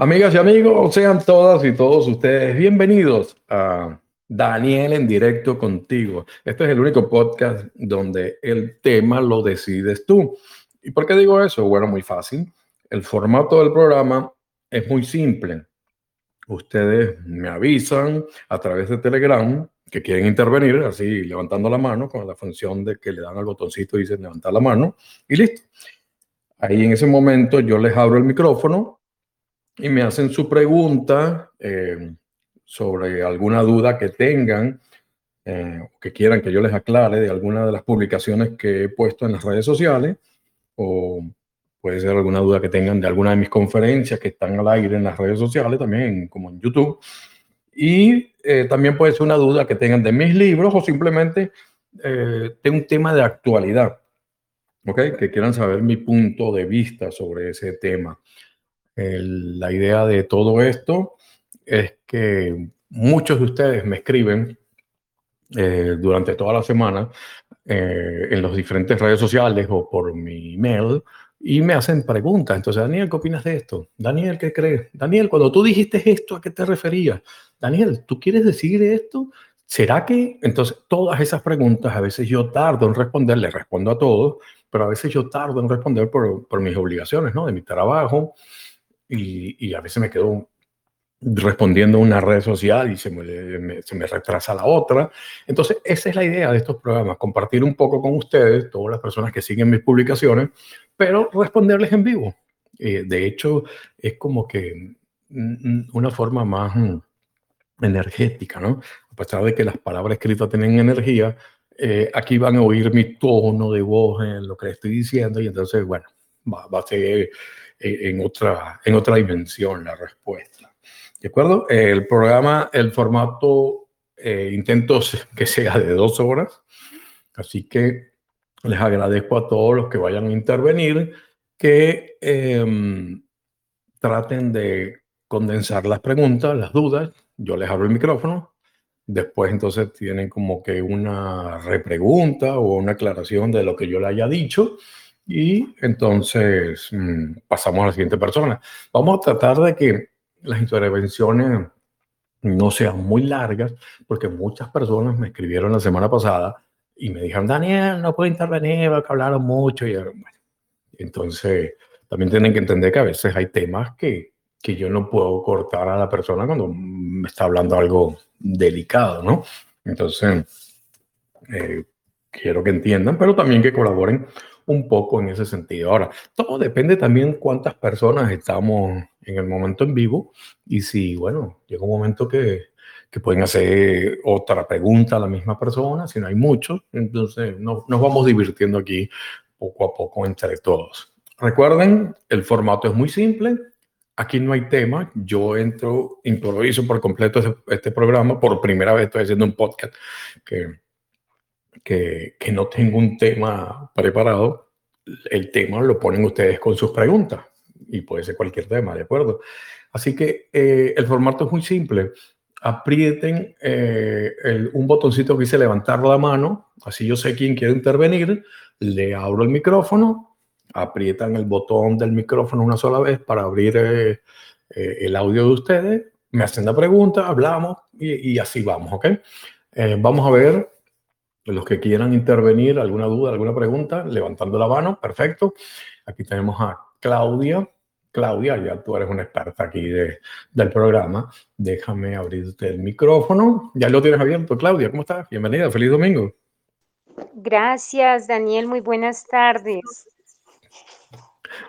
Amigas y amigos, sean todas y todos ustedes bienvenidos a Daniel en directo contigo. Este es el único podcast donde el tema lo decides tú. ¿Y por qué digo eso? Bueno, muy fácil. El formato del programa es muy simple. Ustedes me avisan a través de Telegram que quieren intervenir, así levantando la mano con la función de que le dan al botoncito y dicen levantar la mano y listo. Ahí en ese momento yo les abro el micrófono y me hacen su pregunta eh, sobre alguna duda que tengan eh, que quieran que yo les aclare de alguna de las publicaciones que he puesto en las redes sociales o puede ser alguna duda que tengan de alguna de mis conferencias que están al aire en las redes sociales, también como en YouTube. Y eh, también puede ser una duda que tengan de mis libros o simplemente de un tema de actualidad, ¿ok? Que quieran saber mi punto de vista sobre ese tema la idea de todo esto es que muchos de ustedes me escriben eh, durante toda la semana eh, en las diferentes redes sociales o por mi email y me hacen preguntas. Entonces, Daniel, ¿qué opinas de esto? Daniel, ¿qué crees? Daniel, cuando tú dijiste esto, ¿a qué te referías? Daniel, ¿tú quieres decir esto? ¿Será que? Entonces, todas esas preguntas, a veces yo tardo en responder, le respondo a todos, pero a veces yo tardo en responder por, por mis obligaciones, ¿no? De mi trabajo, y, a veces me quedo respondiendo a una red social y se me, se me, retrasa la otra. Entonces, esa es la idea de estos programas, compartir un poco con ustedes, todas las personas que siguen mis publicaciones, pero responderles en vivo. Eh, de hecho, es como que una forma más mm, energética, ¿no? A pesar de que las palabras escritas tienen energía, eh, aquí van a oír mi tono de voz en lo que estoy diciendo y entonces, bueno, va, va a ser en otra, en otra dimensión la respuesta. ¿De acuerdo? El programa, el formato, eh, intento que sea de dos horas, así que les agradezco a todos los que vayan a intervenir que em, traten de condensar las preguntas, las dudas. Yo les abro el micrófono. Después entonces tienen como que una repregunta o una aclaración de lo que yo le haya dicho y entonces mm, pasamos a la siguiente persona. Vamos a tratar de que las intervenciones no sean muy largas, porque muchas personas me escribieron la semana pasada y me dijeron, Daniel, no puedo intervenir, porque hablaron mucho. Y bueno, entonces, también tienen que entender que a veces hay temas que, que yo no puedo cortar a la persona cuando me está hablando algo delicado, ¿no? Entonces, eh, quiero que entiendan, pero también que colaboren un poco en ese sentido. Ahora, todo depende también cuántas personas estamos en el momento en vivo y si, bueno, llega un momento que, que pueden hacer otra pregunta a la misma persona, si no hay muchos, entonces nos vamos divirtiendo aquí poco a poco entre todos. Recuerden, el formato es muy simple. Aquí no hay tema. Yo entro, improviso por completo este, este programa. Por primera vez estoy haciendo un podcast que que, no tengo un tema preparado, el tema lo ponen ustedes con sus preguntas y puede ser cualquier tema, ¿de acuerdo? Así que eh, el formato es muy simple. Aprieten eh, un botoncito que dice levantar la mano, así yo sé quién quiere intervenir, le abro el micrófono, aprietan el botón del micrófono una sola vez para abrir eh, el audio de ustedes, me hacen la pregunta, hablamos y, y así vamos, ¿ok? vamos a ver los que quieran intervenir, alguna duda, alguna pregunta, levantando la mano, perfecto. Aquí tenemos a Claudia. Claudia, ya tú eres una experta aquí de, del programa. Déjame abrirte el micrófono. Ya lo tienes abierto, Claudia. ¿Cómo estás? Bienvenida, feliz domingo. Gracias, Daniel. Muy buenas tardes.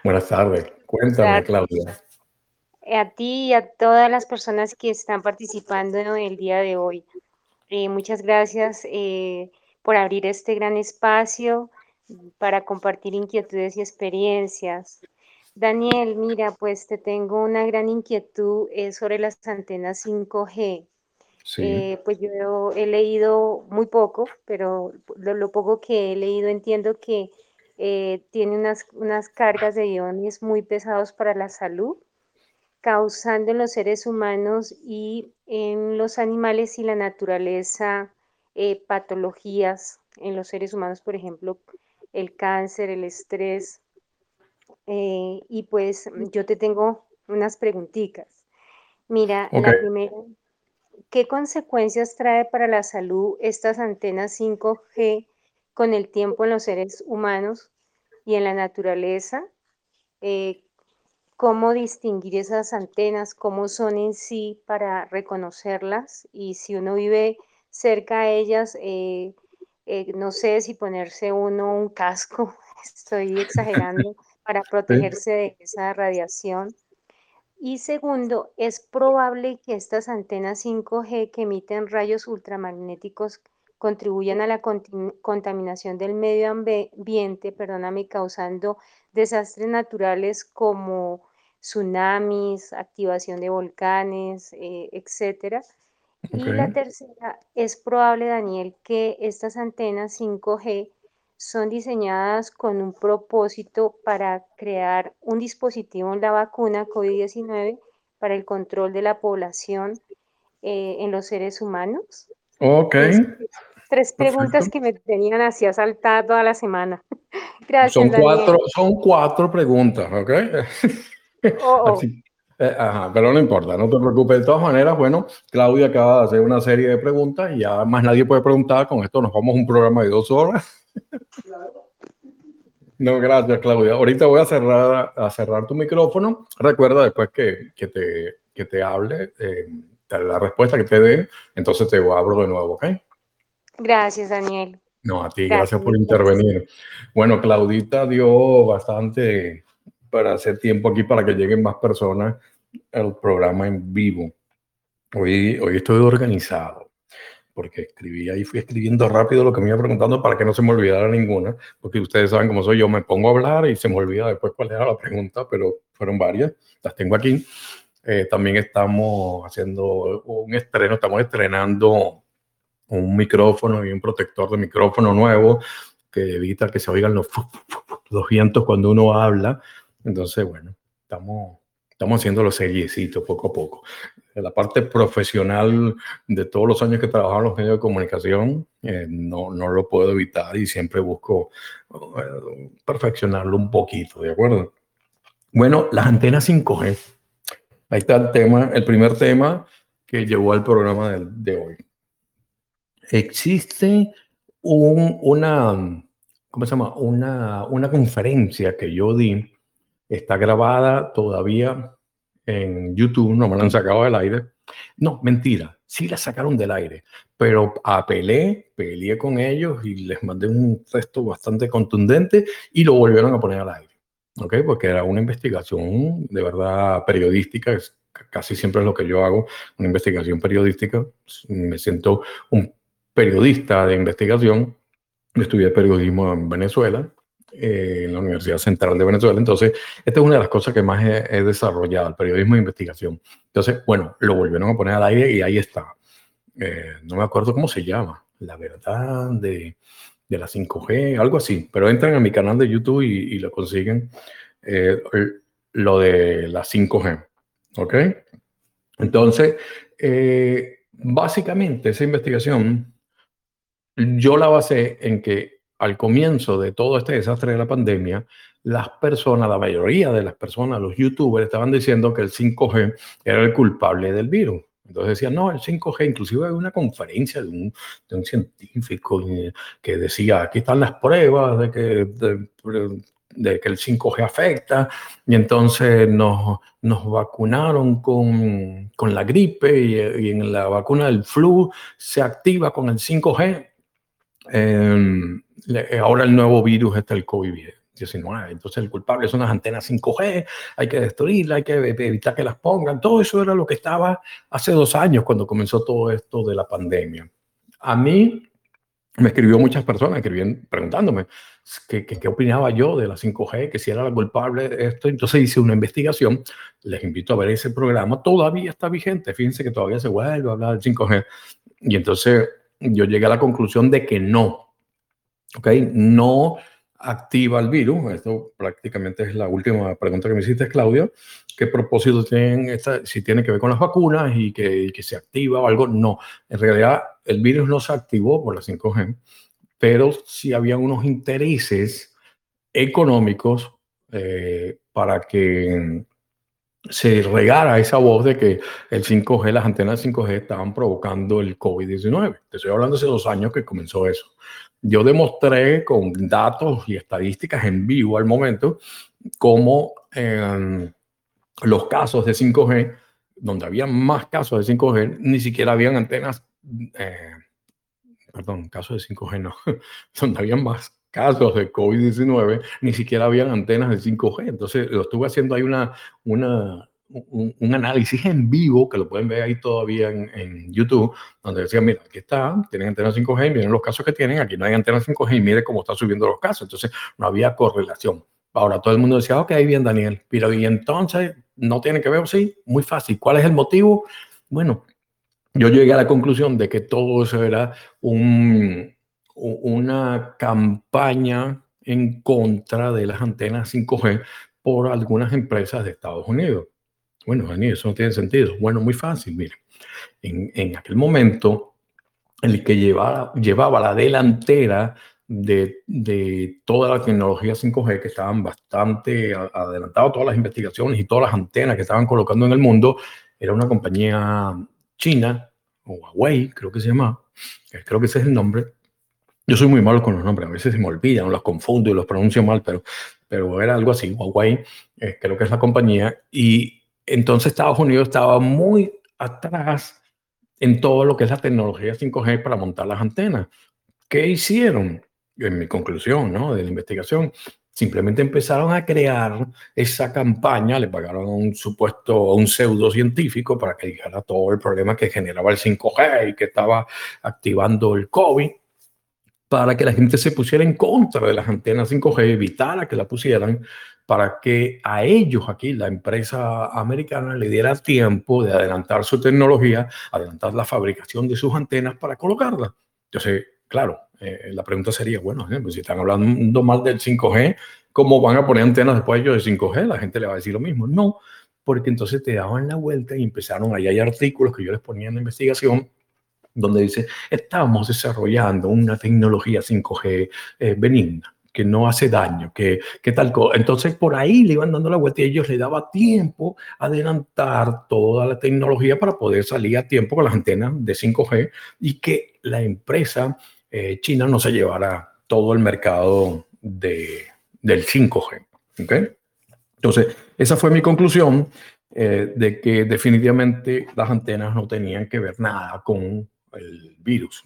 Buenas tardes. Cuéntame, Claudia. A ti y a todas las personas que están participando el día de hoy. Eh, muchas gracias. Eh, por abrir este gran espacio para compartir inquietudes y experiencias. Daniel, mira, pues te tengo una gran inquietud eh, sobre las antenas 5G. Eh, pues yo he leído muy poco, pero lo, poco que he leído entiendo que eh, tiene unas, unas cargas de iones muy pesados para la salud, causando en los seres humanos y en los animales y la naturaleza eh, patologías en los seres humanos, por ejemplo, el cáncer, el estrés. Eh, y pues yo te tengo unas preguntitas. Mira, la primera, ¿qué consecuencias trae para la salud estas antenas 5G con el tiempo en los seres humanos y en la naturaleza? Eh, ¿Cómo distinguir esas antenas? ¿Cómo son en sí para reconocerlas? Y si uno vive cerca a ellas, eh, eh, no sé si ponerse uno un casco, estoy exagerando, para protegerse de esa radiación. Y segundo, es probable que estas antenas 5G que emiten rayos ultramagnéticos contribuyan a la contaminación del medio ambiente, perdóname, causando desastres naturales como tsunamis, activación de volcanes, eh, etcétera. Y la tercera, es probable, Daniel, que estas antenas 5G son diseñadas con un propósito para crear un dispositivo en la vacuna COVID-19 para el control de la población eh, en los seres humanos. Ok. tres preguntas que me tenían así asaltada toda la semana. Gracias. Son cuatro, son cuatro preguntas, ¿ok? Oh, oh. Eh, ajá, pero no importa, no te preocupes. De todas maneras, bueno, Claudia acaba de hacer una serie de preguntas y ya más nadie puede preguntar. Con esto nos vamos a un programa de dos horas. No, gracias, Claudia. Ahorita voy a cerrar, a cerrar tu micrófono. Recuerda después que, que te, que te hable, eh, la respuesta que te dé, entonces te abro de nuevo, ¿ok? Gracias, Daniel. No, a ti, gracias, por intervenir. Bueno, Claudita dio bastante para hacer tiempo aquí para que lleguen más personas al programa en vivo. Hoy, hoy estoy organizado porque escribía y fui escribiendo rápido lo que me iba preguntando para que no se me olvidara ninguna, porque ustedes saben cómo soy yo, me pongo a hablar y se me olvida después cuál era la pregunta, pero fueron varias, las tengo aquí. Eh, también estamos haciendo un estreno, estamos estrenando un micrófono y un protector de micrófono nuevo que evita que se oigan los, los vientos cuando uno habla. Entonces, bueno, estamos, estamos haciendo los seriecitos poco a poco. La parte profesional de todos los años que he en los medios de comunicación, eh, no, no lo puedo evitar y siempre busco eh, perfeccionarlo un poquito, ¿de acuerdo? Bueno, las antenas 5G. Ahí está el tema, el primer tema que llevó al programa de, de hoy. Existe un, una, ¿cómo se llama? Una, una conferencia que yo di Está grabada todavía en YouTube, no me la han sacado del aire. No, mentira, sí la sacaron del aire, pero apelé, peleé con ellos y les mandé un texto bastante contundente y lo volvieron a poner al aire. ¿Ok? Porque era una investigación de verdad periodística, casi siempre es lo que yo hago, una investigación periodística. Me siento un periodista de investigación. Estudié periodismo en Venezuela eh, en la Universidad Central de Venezuela. Entonces, esta es una de las cosas que más he, desarrollado, el periodismo de investigación. Entonces, bueno, lo volvieron a poner al aire y ahí está. Eh, no me acuerdo cómo se llama, la verdad de, de, la 5G, algo así, pero entran a mi canal de YouTube y, lo consiguen, eh, lo de la 5G. ¿Ok? Entonces, básicamente esa investigación yo la basé en que al comienzo de todo este desastre de la pandemia, las personas, la mayoría de las personas, los youtubers, estaban diciendo que el 5G era el culpable del virus. Entonces decían, no, el 5G, inclusive hay una conferencia de un, de un científico que decía, aquí están las pruebas de que, de, que el 5G afecta, y entonces nos, nos vacunaron con, con la gripe y, y, en la vacuna del flu se activa con el 5G. Eh, ahora el nuevo virus está el COVID-19. Entonces el culpable son las antenas 5G, hay que destruirlas, hay que evitar que las pongan. Todo eso era lo que estaba hace dos años cuando comenzó todo esto de la pandemia. A mí me escribió muchas personas escribiendo, preguntándome qué, qué, opinaba yo de la 5G, que si era la culpable de esto. Entonces hice una investigación, les invito a ver ese programa, todavía está vigente, fíjense que todavía se vuelve a hablar del 5G. Y entonces yo llegué a la conclusión de que no, ¿ok? No activa el virus. Esto prácticamente es la última pregunta que me hiciste, Claudia. ¿Qué propósito tienen esta, si tiene que ver con las vacunas y que, que, se activa o algo? No, en realidad el virus no se activó por la 5G, pero sí había unos intereses económicos eh, para que se regara esa voz de que el 5G, las antenas 5G estaban provocando el COVID-19. Te estoy hablando hace dos años que comenzó eso. Yo demostré con datos y estadísticas en vivo al momento cómo en los casos de 5G, donde había más casos de 5G, ni siquiera habían antenas, eh, perdón, casos de 5G no, donde había más casos de COVID-19, ni siquiera habían antenas de 5G. Entonces, lo estuve haciendo ahí una, una, un, análisis en vivo, que lo pueden ver ahí todavía en, YouTube, donde decían, mira, aquí está, tienen antenas 5G, miren los casos que tienen, aquí no hay antenas 5G y mire cómo están subiendo los casos. Entonces, no había correlación. Ahora todo el mundo decía, ok, bien, Daniel, pero y entonces no tiene que ver, sí, muy fácil. ¿Cuál es el motivo? Bueno, yo llegué a la conclusión de que todo eso era un, una campaña en contra de las antenas 5G por algunas empresas de Estados Unidos. Bueno, Daniel, eso no tiene sentido. Bueno, muy fácil, mire. En, en aquel momento, el que llevaba, llevaba la delantera de, de, toda la tecnología 5G, que estaban bastante adelantados, todas las investigaciones y todas las antenas que estaban colocando en el mundo, era una compañía china, o Huawei, creo que se llama, creo que ese es el nombre, yo soy muy malo con los nombres, a veces se me olvidan, los confundo y los pronuncio mal, pero, pero era algo así, Huawei, eh, creo que es la compañía. Y entonces Estados Unidos estaba muy atrás en todo lo que es la tecnología 5G para montar las antenas. ¿Qué hicieron? En mi conclusión ¿no? de la investigación, simplemente empezaron a crear esa campaña, le pagaron a un supuesto, a un pseudocientífico para que dijera todo el problema que generaba el 5G y que estaba activando el COVID para que la gente se pusiera en contra de las antenas 5G, evitara que la pusieran, para que a ellos aquí, la empresa americana, le diera tiempo de adelantar su tecnología, adelantar la fabricación de sus antenas para colocarla. Entonces, claro, eh, la pregunta sería, bueno, eh, pues si están hablando mal del 5G, ¿cómo van a poner antenas después ellos de 5G? La gente le va a decir lo mismo. No, porque entonces te daban la vuelta y empezaron, ahí hay artículos que yo les ponía en la investigación, donde dice, estamos desarrollando una tecnología 5G eh, benigna que no hace daño, que, tal cosa. Entonces por ahí le iban dando la vuelta y ellos le daba tiempo a adelantar toda la tecnología para poder salir a tiempo con las antenas de 5G y que la empresa eh, china no se llevara todo el mercado de, del 5G. ¿okay? Entonces, esa fue mi conclusión eh, de que definitivamente las antenas no tenían que ver nada con el virus.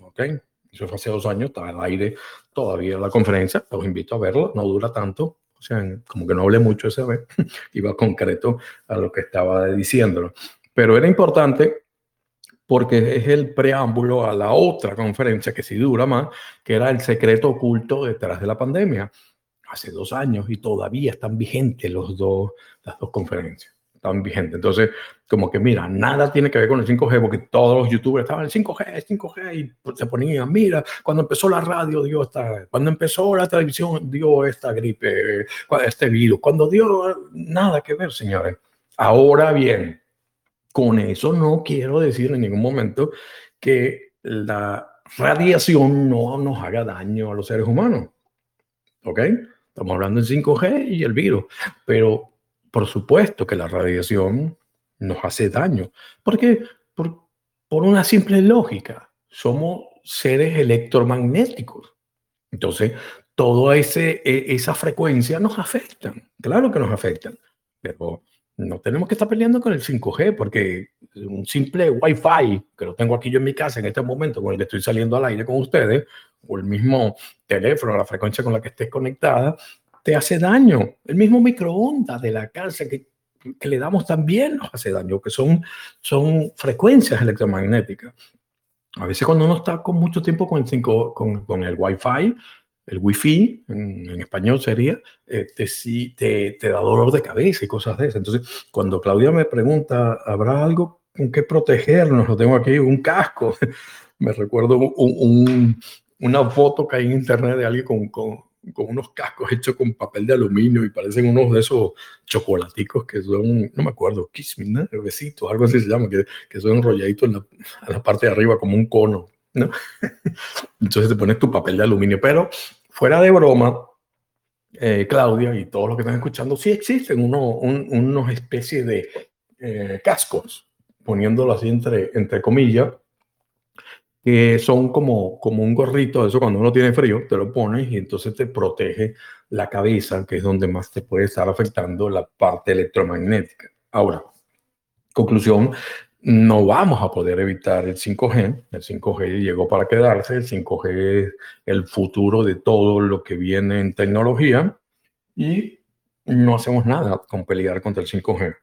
Eso fue hace dos años, estaba al aire todavía la conferencia, los invito a verlo, no dura tanto, o sea, como que no hablé mucho esa vez, iba concreto a lo que estaba diciéndolo. Pero era importante porque es el preámbulo a la otra conferencia que sí dura más, que era el secreto oculto detrás de la pandemia. Hace dos años y todavía están vigentes los dos, las dos conferencias tan vigente. Entonces, como que mira, nada tiene que ver con el 5G, porque todos los youtubers estaban en 5G, 5G, y pues, se ponían, mira, cuando empezó la radio dio esta, cuando empezó la televisión dio esta gripe, este virus, cuando dio nada que ver, señores. Ahora bien, con eso no quiero decir en ningún momento que la radiación no nos haga daño a los seres humanos. ¿Ok? Estamos hablando del 5G y el virus, pero por supuesto que la radiación nos hace daño. ¿Por qué? Por, por una simple lógica. Somos seres electromagnéticos. Entonces, toda e, esa frecuencia nos afecta. Claro que nos afectan. Pero no tenemos que estar peleando con el 5G porque un simple Wi-Fi que lo tengo aquí yo en mi casa en este momento con el que estoy saliendo al aire con ustedes o el mismo teléfono, la frecuencia con la que estés conectada, te hace daño. El mismo microondas de la casa que, que le damos también nos hace daño, que son, son frecuencias electromagnéticas. A veces cuando uno está con mucho tiempo con el, 5, con, con el Wi-Fi, el Wi-Fi, en, español sería, eh, te, te, te, da dolor de cabeza y cosas de esas. Entonces, cuando Claudia me pregunta, ¿habrá algo con qué protegernos? Lo tengo aquí, un casco. me recuerdo un, una foto que hay en internet de alguien con, con, con unos cascos hechos con papel de aluminio y parecen unos de esos chocolaticos que son, no me acuerdo, kismin, besitos, algo así se llama, que, que son enrolladitos en la, parte de arriba como un cono, ¿no? Entonces te pones tu papel de aluminio, pero fuera de broma, eh, Claudia y todos los que están escuchando, sí existen uno, unos especies de eh, cascos, poniéndolo así entre, entre comillas, que son como, como un gorrito, eso cuando uno tiene frío, te lo pones y entonces te protege la cabeza, que es donde más te puede estar afectando la parte electromagnética. Ahora, conclusión, no vamos a poder evitar el 5G. El 5G llegó para quedarse, el 5G es el futuro de todo lo que viene en tecnología y no hacemos nada con pelear contra el 5G.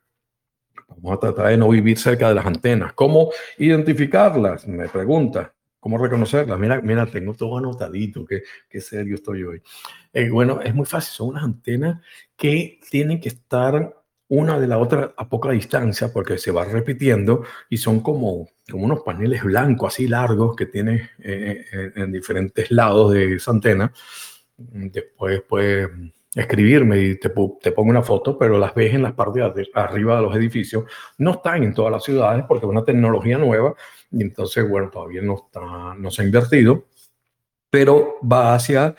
Vamos a tratar de no vivir cerca de las antenas. ¿Cómo identificarlas? Me pregunta. ¿Cómo reconocerlas? Mira, mira, tengo todo anotadito, qué, qué serio estoy hoy. Eh, bueno, es muy fácil, son unas antenas que tienen que estar una de la otra a poca distancia porque se va repitiendo y son como, como unos paneles blancos así largos que tiene eh, eh, en diferentes lados de esa antena. Después, pues escribirme y te, te, pongo una foto, pero las ves en las partes de arriba de los edificios. No están en todas las ciudades porque es una tecnología nueva y entonces, bueno, todavía no, está, no se ha invertido, pero va hacia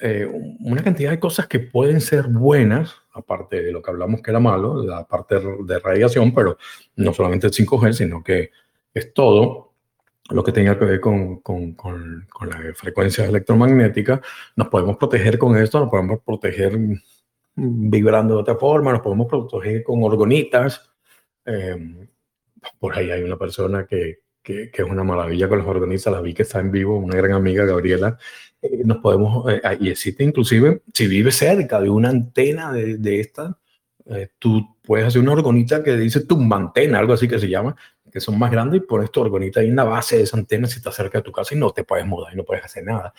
eh, una cantidad de cosas que pueden ser buenas, aparte de lo que hablamos que era malo, la parte de radiación, pero no solamente el 5G, sino que es todo lo que tenga que ver con, con, con, con las frecuencias electromagnéticas, nos podemos proteger con esto, nos podemos proteger vibrando de otra forma, nos podemos proteger con orgonitas. Em, por ahí hay una persona que, que, que, es una maravilla con las orgonitas, la vi que está en vivo, una gran amiga, Gabriela. Eh, nos podemos, eh, y existe inclusive, si vive cerca de una antena de, de esta, eh, tú puedes hacer una orgonita que dice tumbantena, algo así que se llama, que son más grandes y pones tu orgonita ahí en la base de esa antena si está cerca de tu casa y no te puedes mudar y no puedes hacer nada.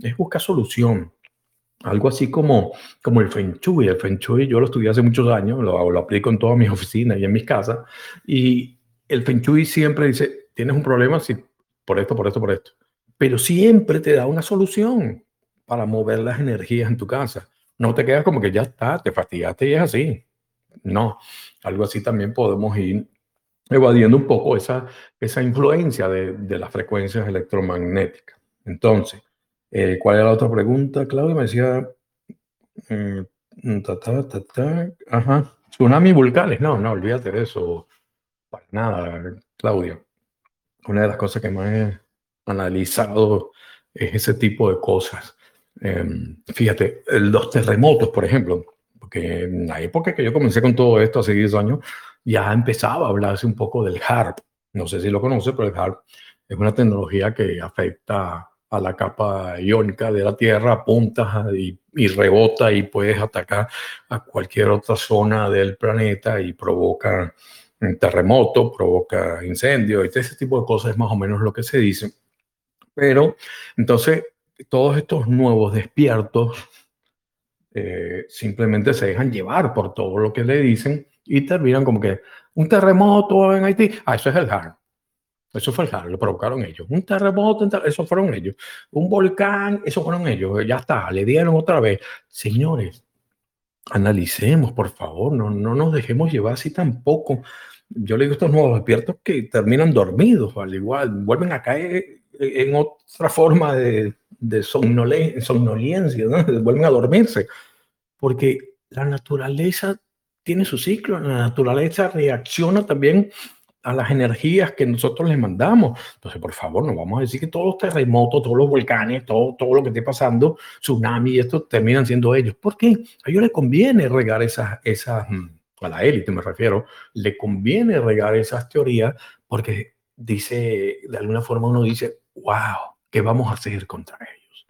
Es buscar solución. Algo así como, como el Feng Shui. El Feng Shui yo lo estudié hace muchos años, lo, lo aplico en todas mis oficinas y en mis casas. Y el Feng Shui siempre dice, tienes un problema si, por esto, por esto, por esto. Pero siempre te da una solución para mover las energías en tu casa. No te quedas como que ya está, te fastidiaste y es así. No, algo así también podemos ir evadiendo un poco esa, esa influencia de, de las frecuencias electromagnéticas. Entonces, eh, ¿cuál era la otra pregunta, Claudia? Me decía, eh, ta, ta, ajá, tsunami vulcanes. No, no, olvídate de eso. Para nada, Claudia. Una de las cosas que más he analizado es ese tipo de cosas. Eh, fíjate, los terremotos, por ejemplo, porque en la época que yo comencé con todo esto, hace 10 años, ya empezaba a hablarse un poco del HARP. No sé si lo conoce, pero el HARP es una tecnología que afecta a la capa iónica de la Tierra, apunta y, rebota y puedes atacar a cualquier otra zona del planeta y provoca un terremoto, provoca incendio y ese tipo de cosas es más o menos lo que se dice. Pero entonces todos estos nuevos despiertos eh, simplemente se dejan llevar por todo lo que le dicen y terminan como que un terremoto en Haití, ah, eso es el HAR. Eso fue el HAR, lo provocaron ellos. Un terremoto, eso fueron ellos. Un volcán, eso fueron ellos. Ya está, le dieron otra vez. Señores, analicemos, por favor, no, no nos dejemos llevar así tampoco. Yo le digo a estos nuevos despiertos que terminan dormidos, al igual, vuelven a caer en otra forma de, de somnolencia, ¿no? vuelven a dormirse, porque la naturaleza tiene su ciclo, la naturaleza reacciona también a las energías que nosotros les mandamos. Entonces, por favor, no vamos a decir que todos los terremotos, todos los volcanes, todo, todo lo que esté pasando, tsunami esto terminan siendo ellos. ¿Por qué? A ellos les conviene regar esas, esas, mm, a la élite me refiero, le conviene regar esas teorías porque dice, de alguna forma uno dice, wow, ¿qué vamos a hacer contra ellos?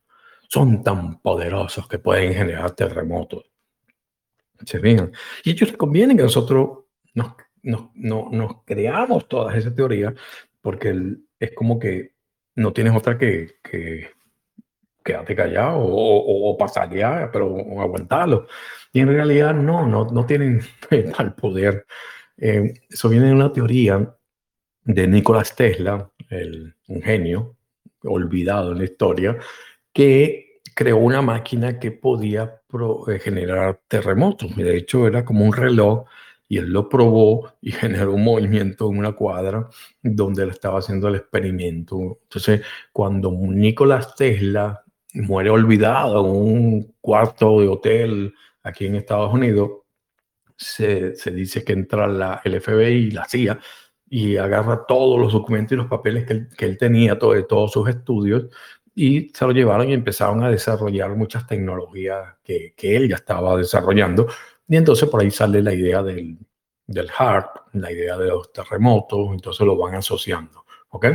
Son tan poderosos que pueden generar terremotos. Se ven. Y ellos conviene que nosotros nos, nos, nos creamos todas esas teorías porque es como que no tienes otra que, que quedarte callado o, o, pasar ya, pero aguantarlo. Y en realidad no, no, no tienen tal poder. Eh, eso viene de una teoría de Nicolás Tesla, el, un genio olvidado en la historia, que creó una máquina que podía eh, generar terremotos. De hecho, era como un reloj y él lo probó y generó un movimiento en una cuadra donde él estaba haciendo el experimento. Entonces, cuando Nicolás Tesla muere olvidado en un cuarto de hotel aquí en Estados Unidos. Se, dice que entra la, el FBI y la CIA y agarra todos los documentos y los papeles que él, tenía, todo, todos sus estudios, y se lo llevaron y empezaron a desarrollar muchas tecnologías que, que él ya estaba desarrollando. Y entonces por ahí sale la idea del, del HARP, la idea de los terremotos, entonces lo van asociando. ¿Ok?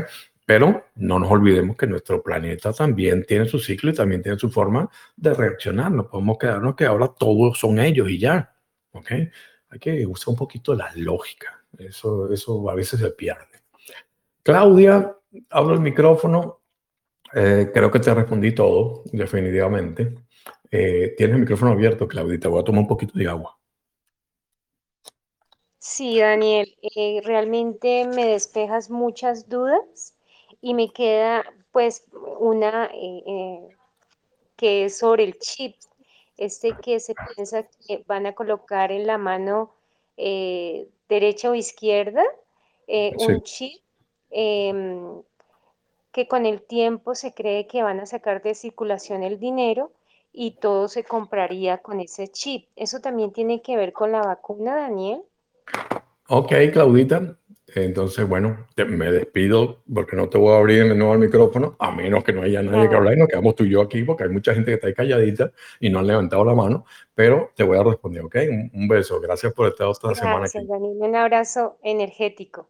Pero no nos olvidemos que nuestro planeta también tiene su ciclo y también tiene su forma de reaccionar. No podemos quedarnos que ahora todos son ellos y ya. ¿Ok? Hay que usar un poquito la lógica. Eso, eso a veces se pierde. Claudia, abro el micrófono. Eh, creo que te respondí todo, definitivamente. Eh, tienes el micrófono abierto, Claudia. Te voy a tomar un poquito de agua. Sí, Daniel, eh, realmente me despejas muchas dudas y me queda pues una que es sobre el chip, este que se piensa que van a colocar en la mano derecha o izquierda, eh, un chip em, que con el tiempo se cree que van a sacar de circulación el dinero y todo se compraría con ese chip. ¿Eso también tiene que ver con la vacuna, Daniel? Ok, Claudita. Entonces, bueno, me despido porque no te voy a abrir de nuevo el micrófono, a menos que no haya nadie que hablar y nos quedamos tú y yo aquí, porque hay mucha gente que está ahí calladita y no han levantado la mano, pero te voy a responder, ¿ok? Un, beso, gracias por estar esta semana aquí. Daniel, un abrazo energético.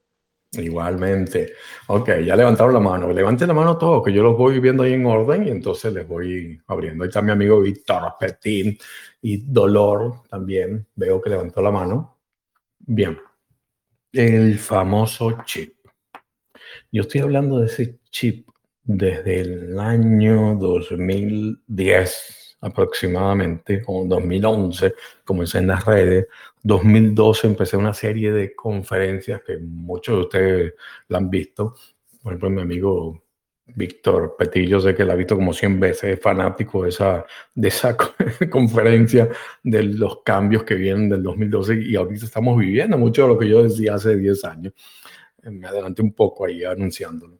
Igualmente. Ok, ya levantaron la mano. Levanten la mano todos, que yo los voy viendo ahí en orden y entonces les voy abriendo. Ahí está mi amigo Víctor Petín y Dolor también. Veo que levantó la mano. Bien el famoso chip. Yo estoy hablando de ese chip desde el año 2010 aproximadamente, o 2011, comencé en las redes. 2012 empecé una serie de conferencias que muchos de ustedes la han visto. Por ejemplo, mi amigo Víctor Petillo, sé que la ha visto como 100 veces, es fanático de esa, de esa conferencia de los cambios que vienen del 2012 y ahorita estamos viviendo mucho de lo que yo decía hace 10 años. Me adelanté un poco ahí anunciándolo.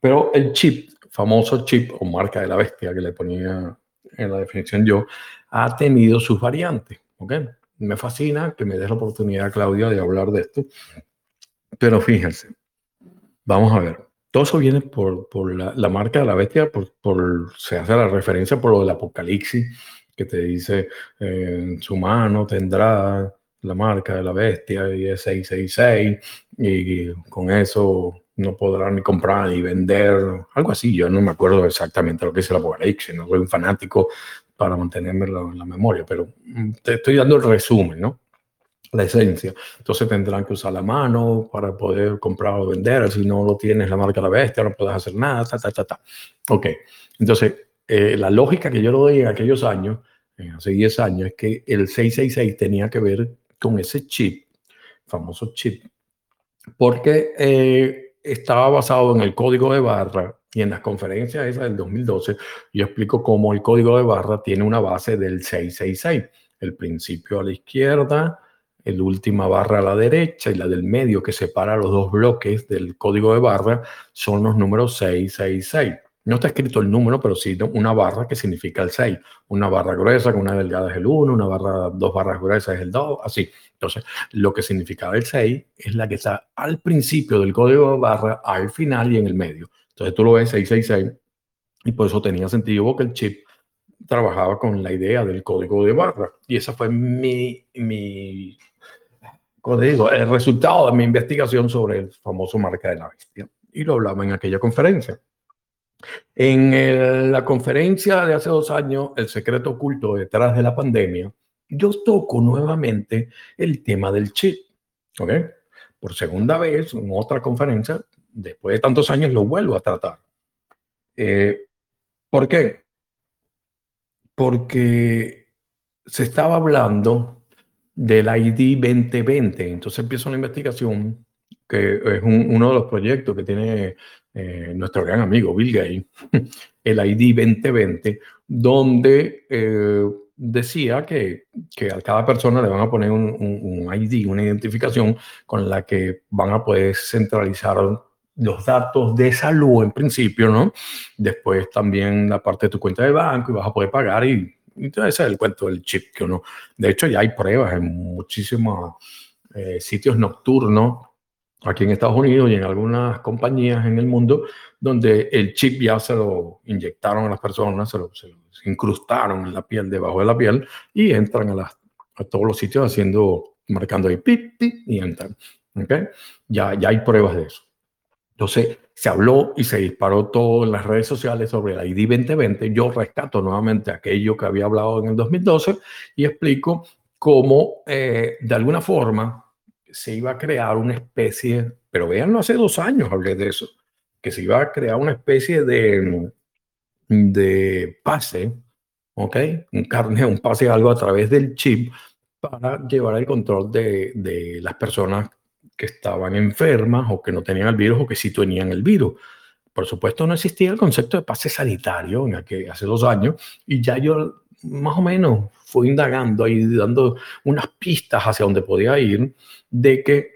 Pero el chip, famoso chip o marca de la bestia que le ponía en la definición yo, ha tenido sus variantes. ¿okay? Me fascina que me des la oportunidad, Claudia, de hablar de esto. Pero fíjense, vamos a ver todo eso viene por, por la, marca de la bestia, por, se hace la referencia por lo del apocalipsis, que te dice, en su mano tendrá la marca de la bestia y es 666, y con eso no podrá ni comprar ni vender, algo así, yo no me acuerdo exactamente lo que es el apocalipsis, no soy un fanático para mantenerme en la memoria, pero mm, te estoy dando el resumen, ¿no? la esencia. Entonces tendrán que usar la mano para poder comprar o vender. Si no lo tienes la marca la bestia, no puedes hacer nada. Ta, ta, ta, ta. Ok. Entonces, eh, la lógica que yo lo doy en aquellos años, hace 10 años, es que el 666 tenía que ver con ese chip, famoso chip, porque eh, estaba basado en el código de barra y en las conferencias esa del 2012, yo explico cómo el código de barra tiene una base del 666, el principio a la izquierda, el última barra a la derecha y la del medio que separa los dos bloques del código de barra son los números 666. No está escrito el número, pero sí una barra que significa el 6. Una barra gruesa con una delgada es el 1, una barra, dos barras gruesas es el 2, así. Entonces, lo que significaba el 6 es la que está al principio del código de barra, al final y en el medio. Entonces, tú lo ves 666 y por eso tenía sentido que el chip trabajaba con la idea del código de barra. Y esa fue mi, mi como digo, el resultado de mi investigación sobre el famoso marca de la bestia. Y lo hablaba en aquella conferencia. En la conferencia de hace dos años, El secreto oculto detrás de la pandemia, yo toco nuevamente el tema del chip. ¿Ok? Por segunda vez, en otra conferencia, después de tantos años, lo vuelvo a tratar. Eh, ¿Por qué? Porque se estaba hablando del ID 2020. Entonces empieza una investigación que es uno de los proyectos que tiene eh, nuestro gran amigo Bill Gates, el ID 2020, donde eh, decía que, que, a cada persona le van a poner un, ID, una identificación con la que van a poder centralizar los datos de salud en principio, ¿no? Después también la parte de tu cuenta de banco y vas a poder pagar y, entonces ese es el cuento del chip que uno, de hecho ya hay pruebas en muchísimos eh, sitios nocturnos aquí en Estados Unidos y en algunas compañías en el mundo donde el chip ya se lo inyectaron a las personas, se lo, incrustaron en la piel, debajo de la piel y entran a, las, a todos los sitios haciendo, marcando ahí pip, y entran. ¿Okay? Ya, ya hay pruebas de eso. Entonces, se habló y se disparó todo en las redes sociales sobre la ID 2020. Yo rescato nuevamente aquello que había hablado en el 2012 y explico cómo, eh, de alguna forma, se iba a crear una especie, pero véanlo, hace dos años hablé de eso, que se iba a crear una especie de, de pase, ¿ok? Un carne, un pase, algo a través del chip para llevar el control de, de las personas que estaban enfermas o que no tenían el virus o que sí tenían el virus. Por supuesto, no existía el concepto de pase sanitario en aquel, hace dos años y ya yo más o menos fui indagando ahí, dando unas pistas hacia donde podía ir, de que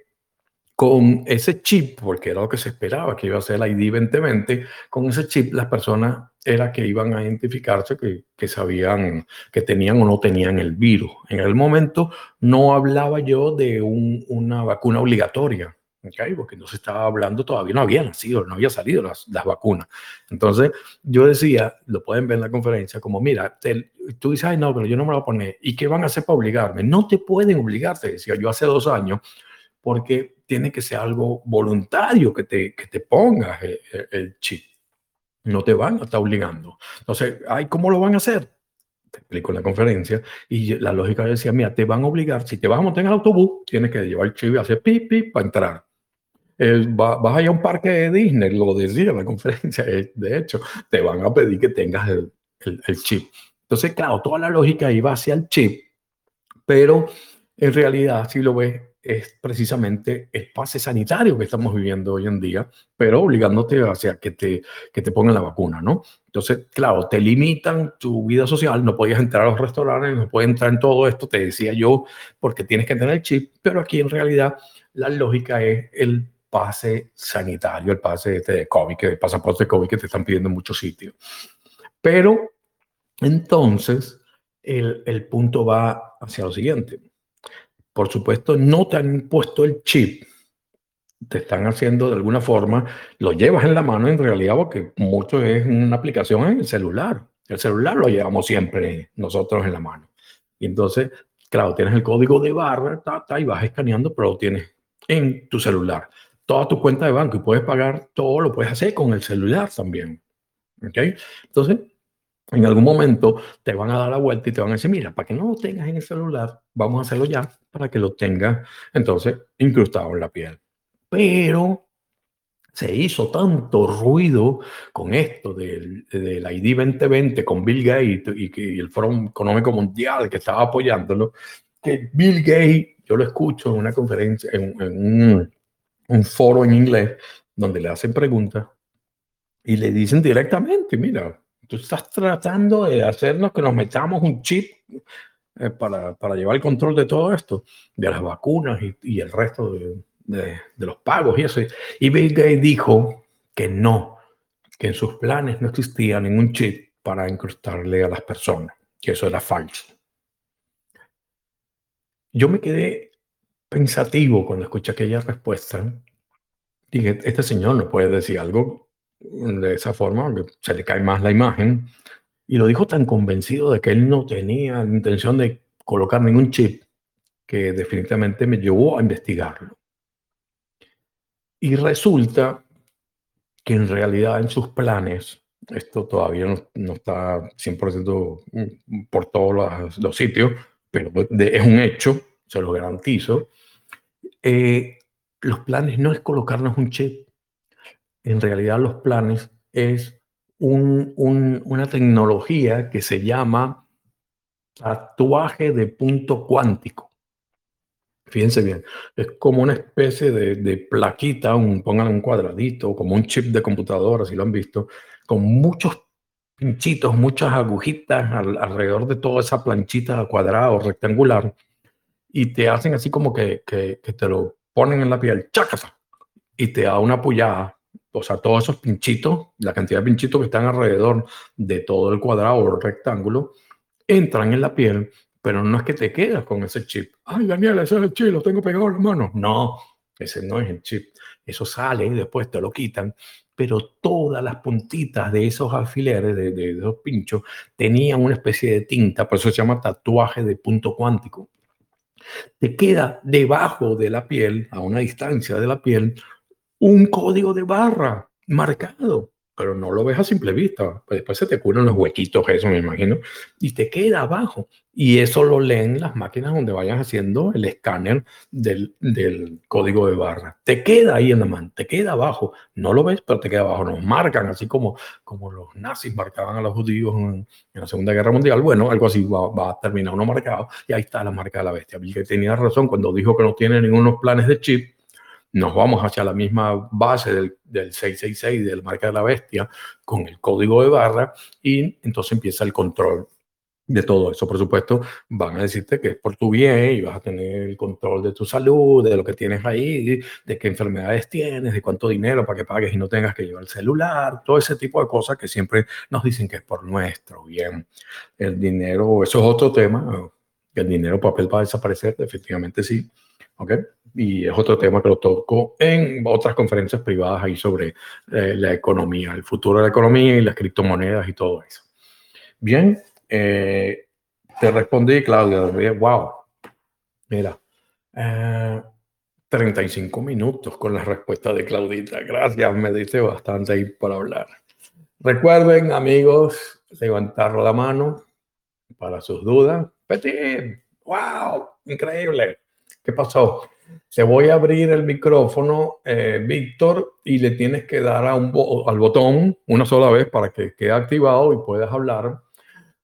con ese chip, porque era lo que se esperaba, que iba a ser la ID 2020, con ese chip las personas era que iban a identificarse que, que sabían que tenían o no tenían el virus. En el momento no hablaba yo de un, una vacuna obligatoria, ¿okay? porque no se estaba hablando, todavía no había nacido, no había salido las, las vacunas. Entonces yo decía, lo pueden ver en la conferencia, como mira, tú dices, ay no, pero yo no me lo voy a poner. ¿Y qué van a hacer para obligarme? No te pueden obligar, te decía yo hace dos años, porque tiene que ser algo voluntario que te, que te pongas el, chip. No te van a estar obligando. Entonces, ay, ¿cómo lo van a hacer? Te explico en la conferencia. Y la lógica decía, mira, te van a obligar, si te vas a montar en el autobús, tienes que llevar el chip y hacer pipi para entrar. Vas a ir a un parque de Disney, lo decía en la conferencia, eh, de hecho, te van a pedir que tengas el, el, el chip. Entonces, claro, toda la lógica iba hacia el chip, pero en realidad, si lo ves, es precisamente el pase sanitario que estamos viviendo hoy en día, pero obligándote hacia que te, que te pongan la vacuna, ¿no? Entonces, claro, te limitan tu vida social, no podías entrar a los restaurantes, no puedes entrar en todo esto, te decía yo, porque tienes que tener el chip, pero aquí en realidad la lógica es el pase sanitario, el pase este de COVID, que pasaporte COVID que te están pidiendo en muchos sitios. Pero entonces, el, el punto va hacia lo siguiente por supuesto, no te han puesto el chip, te están haciendo de alguna forma, lo llevas en la mano en realidad porque mucho es una aplicación en el celular. El celular lo llevamos siempre nosotros en la mano. Y entonces, claro, tienes el código de barra ta, y vas escaneando, pero lo tienes en tu celular. Toda tu cuenta de banco y puedes pagar todo, lo puedes hacer con el celular también. ¿Ok? Entonces, en algún momento te van a dar la vuelta y te van a decir, mira, para que no lo tengas en el celular, vamos a hacerlo ya para que lo tengas entonces incrustado en la piel. Pero se hizo tanto ruido con esto del, del ID 2020 con Bill Gates y, el Foro Económico Mundial que estaba apoyándolo, que Bill Gates, yo lo escucho en una conferencia, en, un, un foro en inglés, donde le hacen preguntas y le dicen directamente, mira, tú estás tratando de hacernos que nos metamos un chip eh, para, para, llevar el control de todo esto, de las vacunas y, el resto de, de, de, los pagos y eso. Y Bill Gates dijo que no, que en sus planes no existía ningún chip para incrustarle a las personas, que eso era falso. Yo me quedé pensativo cuando escuché aquella respuesta. Dije, este señor no puede decir algo de esa forma, que se le cae más la imagen, y lo dijo tan convencido de que él no tenía la intención de colocar ningún chip, que definitivamente me llevó a investigarlo. Y resulta que en realidad en sus planes, esto todavía no, no está 100% por todos los, los, sitios, pero es un hecho, se lo garantizo, eh, los planes no es colocarnos un chip, en realidad los planes es un, un, una tecnología que se llama tatuaje de punto cuántico. Fíjense bien, es como una especie de, de plaquita, un, pongan un cuadradito, como un chip de computadora, si lo han visto, con muchos pinchitos, muchas agujitas al, alrededor de toda esa planchita cuadrada o rectangular, y te hacen así como que, que, te lo ponen en la piel, chácata, y te da una pullada o sea, todos esos pinchitos, la cantidad de pinchitos que están alrededor de todo el cuadrado o rectángulo, entran en la piel, pero no es que te quedas con ese chip. Ay, Daniel, ese es el chip, lo tengo pegado en la mano. No, ese no es el chip. Eso sale y después te lo quitan. Pero todas las puntitas de esos alfileres, de, de esos pinchos, tenían una especie de tinta, por eso se llama tatuaje de punto cuántico. Te queda debajo de la piel, a una distancia de la piel, un código de barra marcado pero no lo ves a simple vista. Pues después se te curan los huequitos, eso me imagino, y te queda abajo. Y eso lo leen las máquinas donde vayan haciendo el escáner del, del, código de barra. Te queda ahí en la mano, te queda abajo. No lo ves, pero te queda abajo. Nos marcan, así como, como los nazis marcaban a los judíos en, la Segunda Guerra Mundial. Bueno, algo así va, va, a terminar uno marcado y ahí está la marca de la bestia. Que tenía razón cuando dijo que no tiene ningunos planes de chip nos vamos hacia la misma base del, del 666 del marca de la bestia con el código de barra y entonces empieza el control de todo eso. Por supuesto, van a decirte que es por tu bien y vas a tener el control de tu salud, de lo que tienes ahí, de qué enfermedades tienes, de cuánto dinero para que pagues y no tengas que llevar el celular, todo ese tipo de cosas que siempre nos dicen que es por nuestro bien. El dinero, eso es otro tema. El dinero papel va a desaparecer, efectivamente sí. ¿ok? Y es otro tema que lo toco en otras conferencias privadas ahí sobre eh, la economía, el futuro de la economía y las criptomonedas y todo eso. Bien, eh, te respondí, Claudia, wow, mira, 35 eh, minutos con la respuesta de Claudita. Gracias, me dice bastante ahí para hablar. Recuerden, amigos, levantar la mano para sus dudas. Petit, wow, increíble. ¿Qué pasó? Te voy a abrir el micrófono, eh, Víctor, y le tienes que dar a un al botón una sola vez para que quede activado y puedas hablar.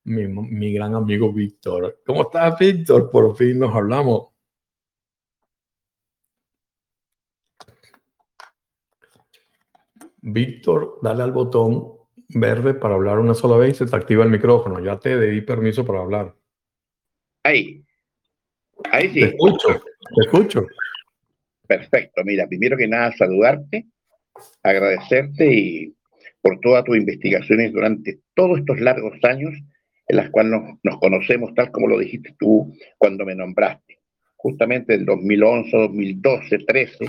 Mi, mi gran amigo Víctor. ¿Cómo estás, Víctor? Por fin nos hablamos. Víctor, dale al botón verde para hablar una sola vez y se te activa el micrófono. Ya te di permiso para hablar. Ahí. Ahí sí. Te escucho, te escucho. Perfecto. Mira, primero que nada, saludarte, agradecerte y por todas tus investigaciones durante todos estos largos años en las cuales nos, conocemos, tal como lo dijiste tú cuando me nombraste. Justamente el 2011, 2012, 13,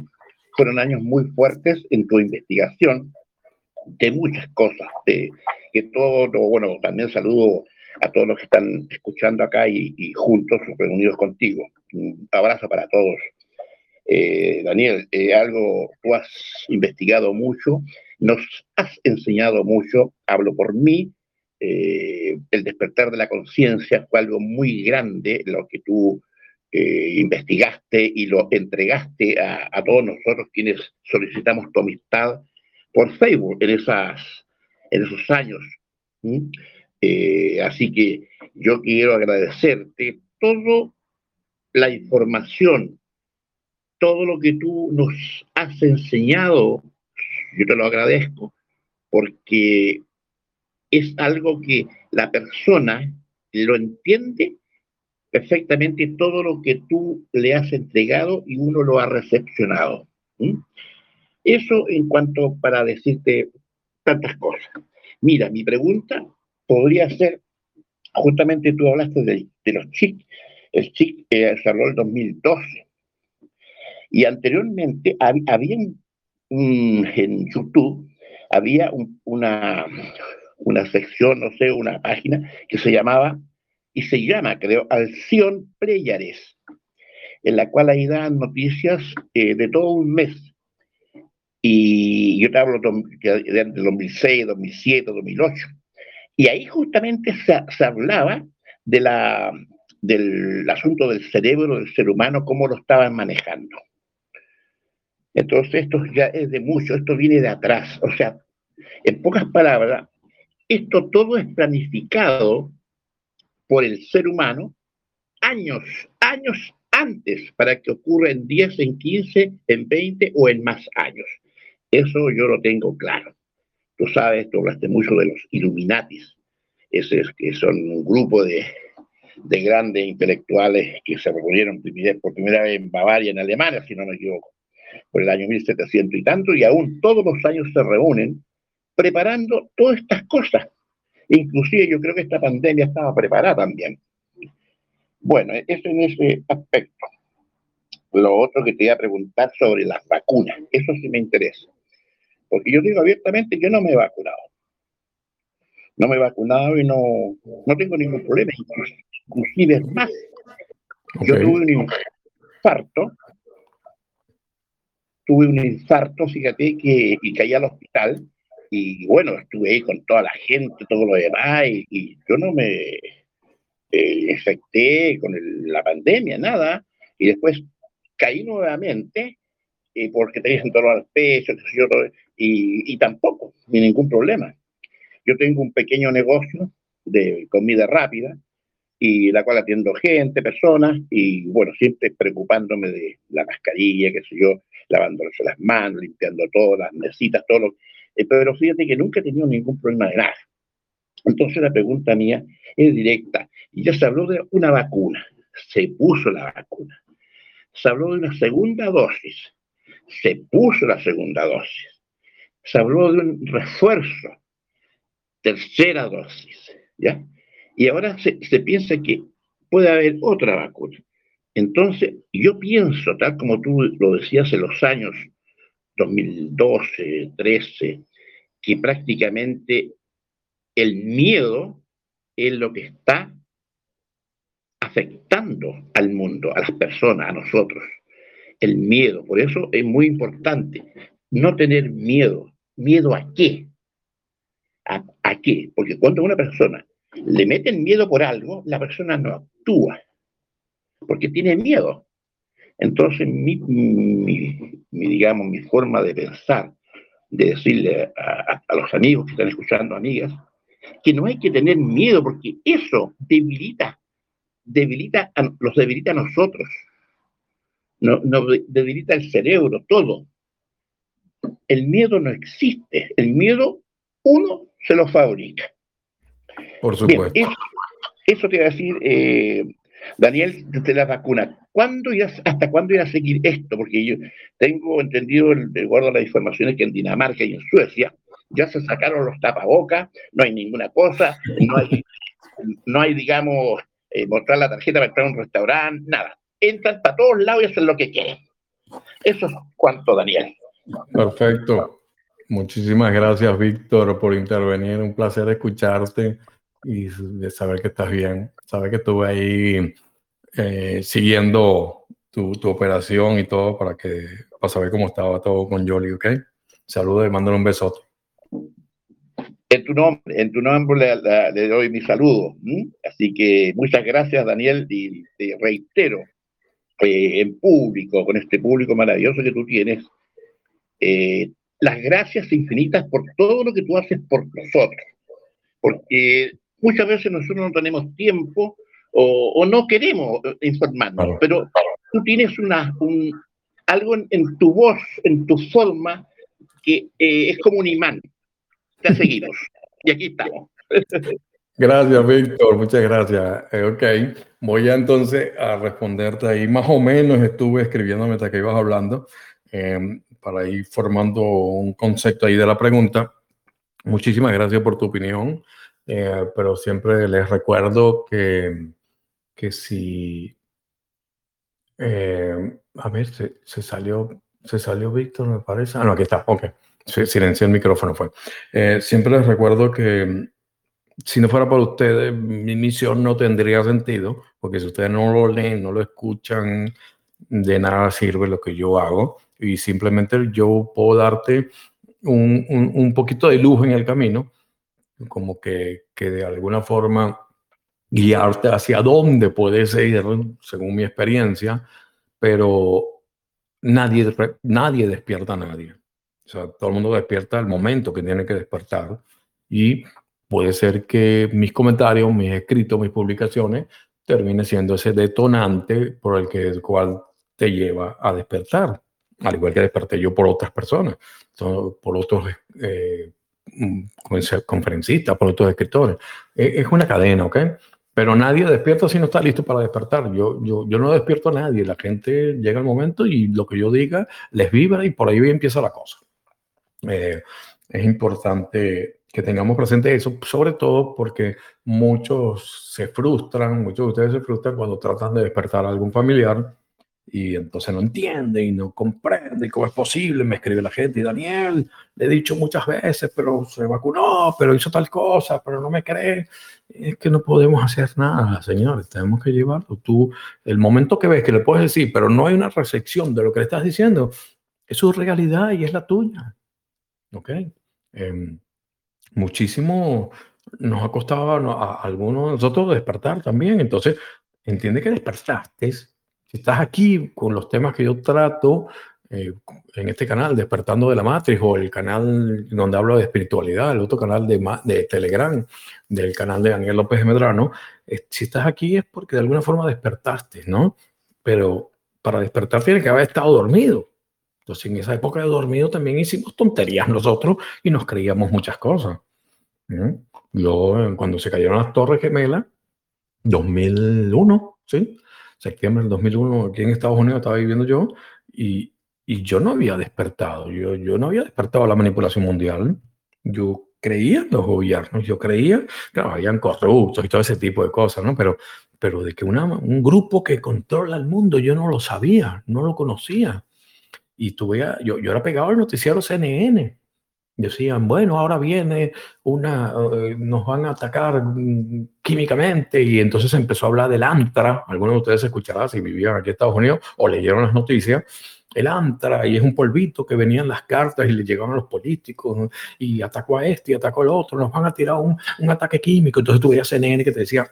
fueron años muy fuertes en tu investigación de muchas cosas, que todo, bueno, también saludo a todos los que están escuchando acá y, juntos, reunidos contigo. Un abrazo para todos. Eh, Daniel, eh, algo, tú has investigado mucho, nos has enseñado mucho, hablo por mí, eh, el despertar de la conciencia fue algo muy grande lo que tú investigaste y lo entregaste a, todos nosotros quienes solicitamos tu amistad por Facebook en, esas, en esos años. Eh, así que yo quiero agradecerte toda la información, todo lo que tú nos has enseñado, yo te lo agradezco, porque es algo que la persona lo entiende perfectamente todo lo que tú le has entregado y uno lo ha recepcionado. Eso en cuanto para decirte tantas cosas. Mira, mi pregunta podría ser, justamente tú hablaste de, los chics, el chic eh, habló en 2012, y anteriormente había en YouTube, había una, una sección, no sé, una página que se llamaba, y se llama, creo, Alción Preyares, en la cual ahí dan noticias eh, de todo un mes. Y yo te hablo de 2006, 2007, 2008. Y ahí justamente se, hablaba de la, del asunto del cerebro del ser humano, cómo lo estaban manejando. Entonces, esto ya es de mucho, esto viene de atrás. O sea, en pocas palabras, esto todo es planificado por el ser humano años, años antes para que ocurra en 10, en 15, en 20 o en más años. Eso yo lo tengo claro. Tú sabes, tú hablaste mucho de los Illuminatis, ese es, que son un grupo de, de grandes intelectuales que se reunieron por primera vez en Bavaria, en Alemania, si no me equivoco. por el año 1700 y tanto, y aún todos los años se reúnen preparando todas estas cosas. Inclusive yo creo que esta pandemia estaba preparada también. Bueno, eso en ese aspecto. Lo otro que te iba a preguntar sobre las vacunas, eso sí me interesa. Porque yo digo abiertamente que no me he vacunado. No me he vacunado y no, no tengo ningún problema. Inclusive es más, yo tuve un infarto, tuve un infarto, fíjate, que, y caí al hospital. Y bueno, estuve ahí con toda la gente, todo lo demás, y, yo no me eh, infecté con la pandemia, nada. Y después caí nuevamente eh, porque tenía un dolor al pecho, y, tampoco, ni ningún problema. Yo tengo un pequeño negocio de comida rápida y la cual atiendo gente, personas, y bueno, siempre preocupándome de la mascarilla, qué sé yo, lavándose las manos, limpiando todas las mesitas, todo. Eh, pero fíjate que nunca he tenido ningún problema de nada. Entonces la pregunta mía es directa. Y ya se habló de una vacuna, se puso la vacuna. Se habló de una segunda dosis, se puso la segunda dosis. Se habló de un refuerzo, tercera dosis, ¿ya? Y ahora se, piensa que puede haber otra vacuna. Entonces, yo pienso, tal como tú lo decías en los años 2012, 13, que prácticamente el miedo es lo que está afectando al mundo, a las personas, a nosotros. El miedo. Por eso es muy importante no tener miedo. ¿Miedo a qué? ¿A, a qué? Porque cuando una persona le meten miedo por algo, la persona no actúa, porque tiene miedo. Entonces, mi, digamos, mi forma de pensar, de decirle a, los amigos que están escuchando, amigas, que no hay que tener miedo, porque eso debilita, debilita los debilita a nosotros, no, debilita el cerebro, todo. El miedo no existe, el miedo uno se lo fabrica. Por supuesto. eso, te iba a decir, eh, Daniel, de la vacuna. ¿Cuándo ¿Hasta cuándo irá a seguir esto? Porque yo tengo entendido, de acuerdo a las informaciones, que en Dinamarca y en Suecia ya se sacaron los tapabocas, no hay ninguna cosa, no hay, no hay digamos, eh, mostrar la tarjeta para entrar a un restaurante, nada. Entran para todos lados y hacen lo que quieren. Eso es cuanto, Daniel. Perfecto. Muchísimas gracias, Víctor, por intervenir. Un placer escucharte y de saber que estás bien. Saber que estuve ahí eh, siguiendo tu, tu, operación y todo para que para saber cómo estaba todo con Jolly, ¿ok? Saludos y mándale un besote. En tu nombre, en tu nombre le, doy mi saludo. Así que muchas gracias, Daniel, y te reitero eh, en público, con este público maravilloso que tú tienes, eh, las gracias infinitas por todo lo que tú haces por nosotros. Porque muchas veces nosotros no tenemos tiempo o, no queremos informarnos, pero tú tienes una, un, algo en, tu voz, en tu forma, que eh, es como un imán. Te seguimos. y aquí estamos. Gracias, Víctor. Muchas gracias. Eh, ok, voy a entonces a responderte ahí. Más o menos estuve escribiendo mientras que ibas hablando. Em, para ir formando un concepto ahí de la pregunta. Muchísimas gracias por tu opinión, eh, pero siempre les recuerdo que, que si... Eh, a ver, se, se, salió, se salió Víctor, me parece. Ah, no, aquí está, ok. Silencié el micrófono, fue. Eh, siempre les recuerdo que si no fuera por ustedes, mi misión no tendría sentido, porque si ustedes no lo leen, no lo escuchan, de nada sirve lo que yo hago y simplemente yo puedo darte un, un, poquito de lujo en el camino, como que, que, de alguna forma guiarte hacia dónde puedes ir, según mi experiencia, pero nadie, nadie despierta a nadie. O sea, todo el mundo despierta al momento que tiene que despertar y puede ser que mis comentarios, mis escritos, mis publicaciones termine siendo ese detonante por el que el cual te lleva a despertar al igual que desperté yo por otras personas, por otros eh, mm, conferencistas, por otros escritores. E, es una cadena, ¿ok? Pero nadie despierta si no está listo para despertar. Yo, yo, yo no despierto a nadie. La gente llega el momento y lo que yo diga les vibra y por ahí empieza la cosa. Eh, es importante que tengamos presente eso, sobre todo porque muchos se frustran, muchos de ustedes se frustran cuando tratan de despertar a algún familiar y entonces no entiende y no comprende cómo es posible. Me escribe la gente y Daniel, le he dicho muchas veces, pero se vacunó, pero hizo tal cosa, pero no me cree. Es que no podemos hacer nada, señores. Tenemos que llevarlo. Tú, el momento que ves que le puedes decir, pero no hay una recepción de lo que le estás diciendo, es su realidad y es la tuya. ¿Ok? Em, muchísimo nos ha costado a, a algunos de nosotros despertar también. Entonces, entiende que despertaste si estás aquí con los temas que yo trato eh, en este canal, Despertando de la Matrix, o el canal donde hablo de espiritualidad, el otro canal de, de Telegram, del canal de Daniel López de Medrano, eh, si estás aquí es porque de alguna forma despertaste, ¿no? Pero para despertar tiene que haber estado dormido. Entonces, en esa época de dormido también hicimos tonterías nosotros y nos creíamos muchas cosas. Yo, cuando se cayeron las Torres Gemelas, 2001, ¿sí? Septiembre del 2001, aquí en Estados Unidos estaba viviendo yo, y, y yo no había despertado, yo, yo no había despertado la manipulación mundial. Yo creía en los gobiernos, yo creía, claro, habían corruptos y todo ese tipo de cosas, ¿no? Pero, pero de que una, un grupo que controla el mundo, yo no lo sabía, no lo conocía. Y tuve, yo, yo era pegado al noticiero CNN, Decían, bueno, ahora viene una, eh, nos van a atacar mm, químicamente y entonces se empezó a hablar del ANTRA. Algunos de ustedes escucharán si vivían aquí en Estados Unidos o leyeron las noticias. El ANTRA y es un polvito que venían las cartas y le llegaban a los políticos y atacó a este y atacó al otro, nos van a tirar un, un ataque químico. Entonces tuve a CNN que te decía,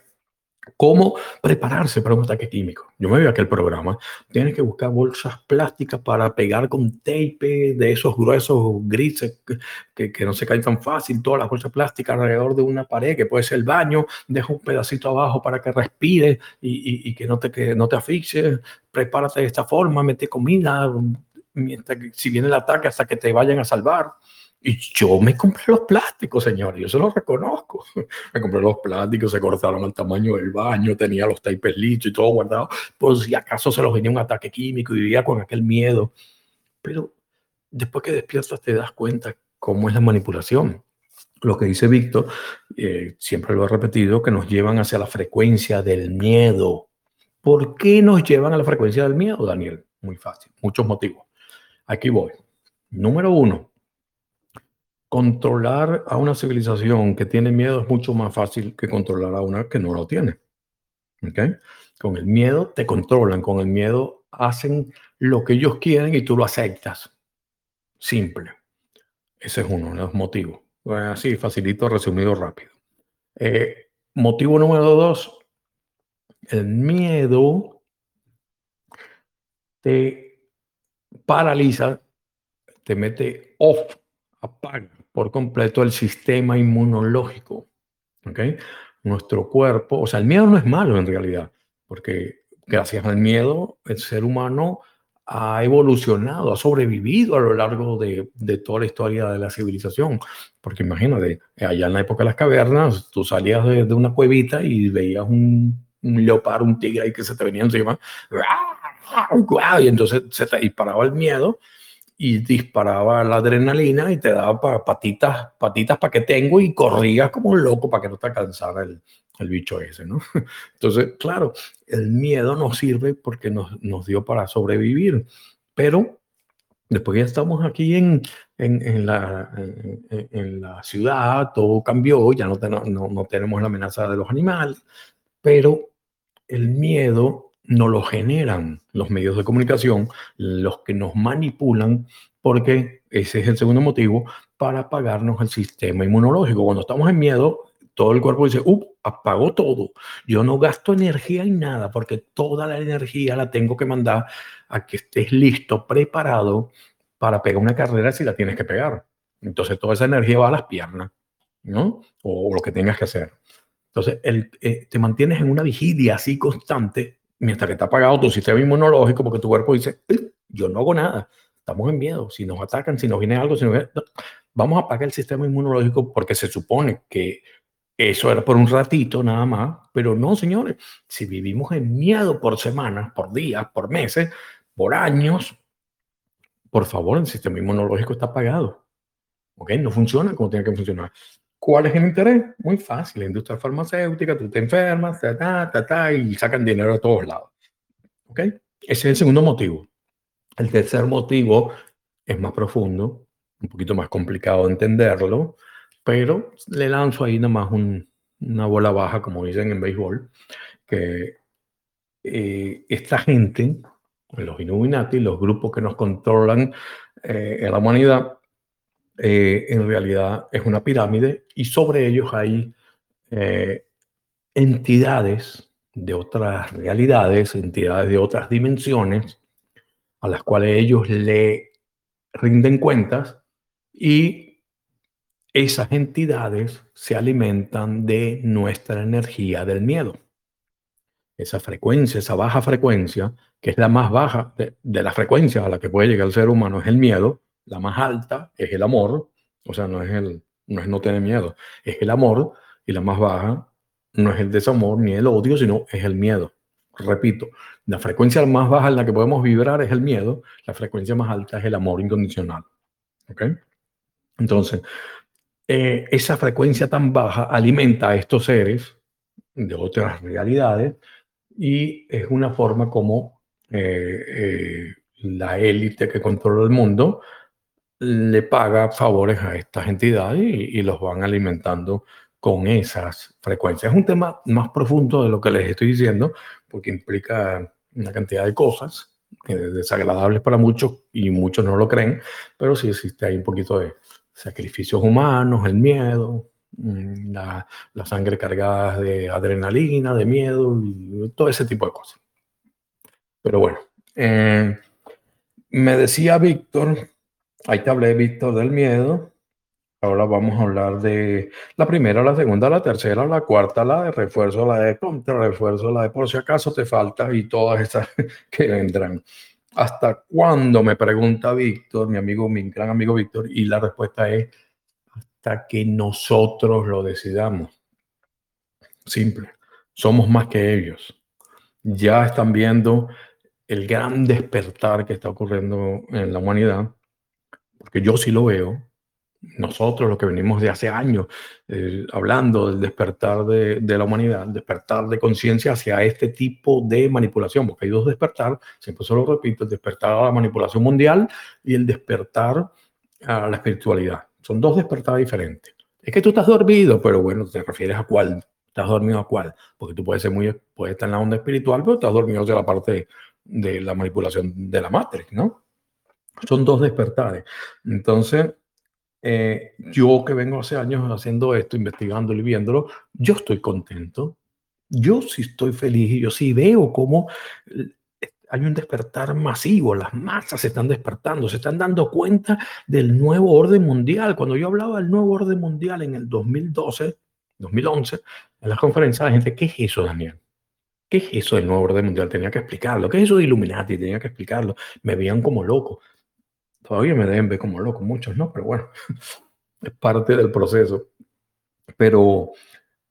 cómo prepararse para un ataque químico. Yo me vi aquel programa. Tienes que buscar bolsas plásticas para pegar con tape de esos gruesos grises que, que, no se caen tan fácil. Todas las bolsas plásticas alrededor de una pared, que puede ser el baño. Deja un pedacito abajo para que respire y, y, y que no te, que no te. Prepárate de esta forma, mete comida, mientras, si viene el ataque hasta que te vayan a salvar. Y yo me compré los plásticos, señor, yo se los reconozco. Me compré los plásticos, se cortaron al tamaño del baño, tenía los tapes listos y todo guardado, por si acaso se los venía un ataque químico y vivía con aquel miedo. Pero después que despiertas te das cuenta cómo es la manipulación. Lo que dice Víctor, eh, siempre lo he repetido, que nos llevan hacia la frecuencia del miedo. ¿Por qué nos llevan a la frecuencia del miedo, Daniel? Muy fácil, muchos motivos. Aquí voy. Número uno, controlar a una civilización que tiene miedo es mucho más fácil que controlar a una que no lo tiene. ¿Okay? Con el miedo te controlan, con el miedo hacen lo que ellos quieren y tú lo aceptas. Simple. Ese es uno de los motivos. Así, facilito, resumido rápido. Eh, motivo número dos, el miedo te paraliza, te mete off, apaga por completo el sistema inmunológico. ¿okay? Nuestro cuerpo, o sea, el miedo no es malo en realidad, porque gracias al miedo el ser humano ha evolucionado, ha sobrevivido a lo largo de, de, toda la historia de la civilización. Porque imagínate, allá en la época de las cavernas, tú salías de, de una cuevita y veías un, leopardo, un tigre ahí que se te venía encima, y entonces se te disparaba el miedo y disparaba la adrenalina y te daba patitas, patitas para que tengo y corrías como un loco para que no te cansara el, el bicho ese, ¿no? Entonces, claro, el miedo nos sirve porque nos, nos dio para sobrevivir, pero después ya estamos aquí en, en, en la, en, la ciudad, todo cambió, ya no, no, no tenemos la amenaza de los animales, pero el miedo no lo generan los medios de comunicación, los que nos manipulan, porque ese es el segundo motivo para apagarnos el sistema inmunológico. Cuando estamos en miedo, todo el cuerpo dice, uh, apagó todo. Yo no gasto energía en nada porque toda la energía la tengo que mandar a que estés listo, preparado para pegar una carrera si la tienes que pegar. Entonces toda esa energía va a las piernas, ¿no? O, lo que tengas que hacer. Entonces el, eh, te mantienes en una vigilia así constante mientras que está apagado tu sistema inmunológico, porque tu cuerpo dice, yo no hago nada, estamos en miedo, si nos atacan, si nos viene algo, si nos viene... vamos a apagar el sistema inmunológico porque se supone que eso era por un ratito nada más, pero no, señores, si vivimos en miedo por semanas, por días, por meses, por años, por favor, el sistema inmunológico está apagado. ¿Ok? No funciona como tiene que funcionar. ¿Cuál es el interés? Muy fácil. La industria farmacéutica, tú te enfermas, ta, ta, ta, ta, y sacan dinero a todos lados. ¿Ok? Ese es el segundo motivo. El tercer motivo es más profundo, un poquito más complicado de entenderlo, pero le lanzo ahí nomás un, una bola baja, como dicen en béisbol, que eh, esta gente, los Illuminati, los grupos que nos controlan eh, en la humanidad, eh, en realidad es una pirámide y sobre ellos hay entidades de otras realidades, entidades de otras dimensiones, a las cuales ellos le rinden cuentas y esas entidades se alimentan de nuestra energía del miedo. Esa frecuencia, esa baja frecuencia, que es la más baja de, las frecuencias a la que puede llegar el ser humano, es el miedo. La más alta es el amor, o sea, no es el no es no tener miedo, es el amor y la más baja no es el desamor ni el odio, sino es el miedo. Repito, la frecuencia más baja en la que podemos vibrar es el miedo, la frecuencia más alta es el amor incondicional. ¿Ok? Entonces, eh, esa frecuencia tan baja alimenta a estos seres de otras realidades y es una forma como eh, eh, la élite que controla el mundo le paga favores a estas entidades y, los van alimentando con esas frecuencias. Es un tema más profundo de lo que les estoy diciendo porque implica una cantidad de cosas desagradables para muchos y muchos no lo creen, pero sí existe ahí un poquito de, sacrificios humanos, el miedo, mm, la, la, sangre cargada de adrenalina, de miedo, todo ese tipo de cosas. Pero bueno, eh, me decía Víctor, ahí te hablé, Víctor, del miedo. Ahora vamos a hablar de la primera, la segunda, la tercera, la cuarta, la de refuerzo, la de contra refuerzo, la de por si acaso te falta y todas esas que vendrán. ¿Hasta cuándo? Me pregunta Víctor, mi amigo, mi gran amigo Víctor, y la respuesta es hasta que nosotros lo decidamos. Simple. Somos más que ellos. Ya están viendo el gran despertar que está ocurriendo en la humanidad, porque yo sí lo veo, nosotros, los que venimos de hace años, eh, hablando del despertar de, de, la humanidad, despertar de conciencia hacia este tipo de manipulación, porque hay dos despertar, siempre se lo repito, el despertar a la manipulación mundial y el despertar a la espiritualidad. Son dos despertar diferentes. Es que tú estás dormido, pero bueno, te refieres a cuál, estás dormido a cuál, porque tú puedes ser muy, puedes estar en la onda espiritual, pero estás dormido hacia la parte de la manipulación de la matriz, ¿no? Son dos despertares. Entonces, eh, yo que vengo hace años haciendo esto, investigándolo y viéndolo, yo estoy contento. Yo sí estoy feliz y yo sí veo cómo eh, hay un despertar masivo, las masas se están despertando, se están dando cuenta del nuevo orden mundial. Cuando yo hablaba del nuevo orden mundial en el 2012, 2011, en las conferencias, la gente, ¿qué es eso, Daniel? ¿Qué es eso del nuevo orden mundial? Tenía que explicarlo. ¿Qué es eso de Illuminati? Tenía que explicarlo. Me veían como loco. Todavía me deben ver como loco, muchos no, pero bueno, es parte del proceso. Pero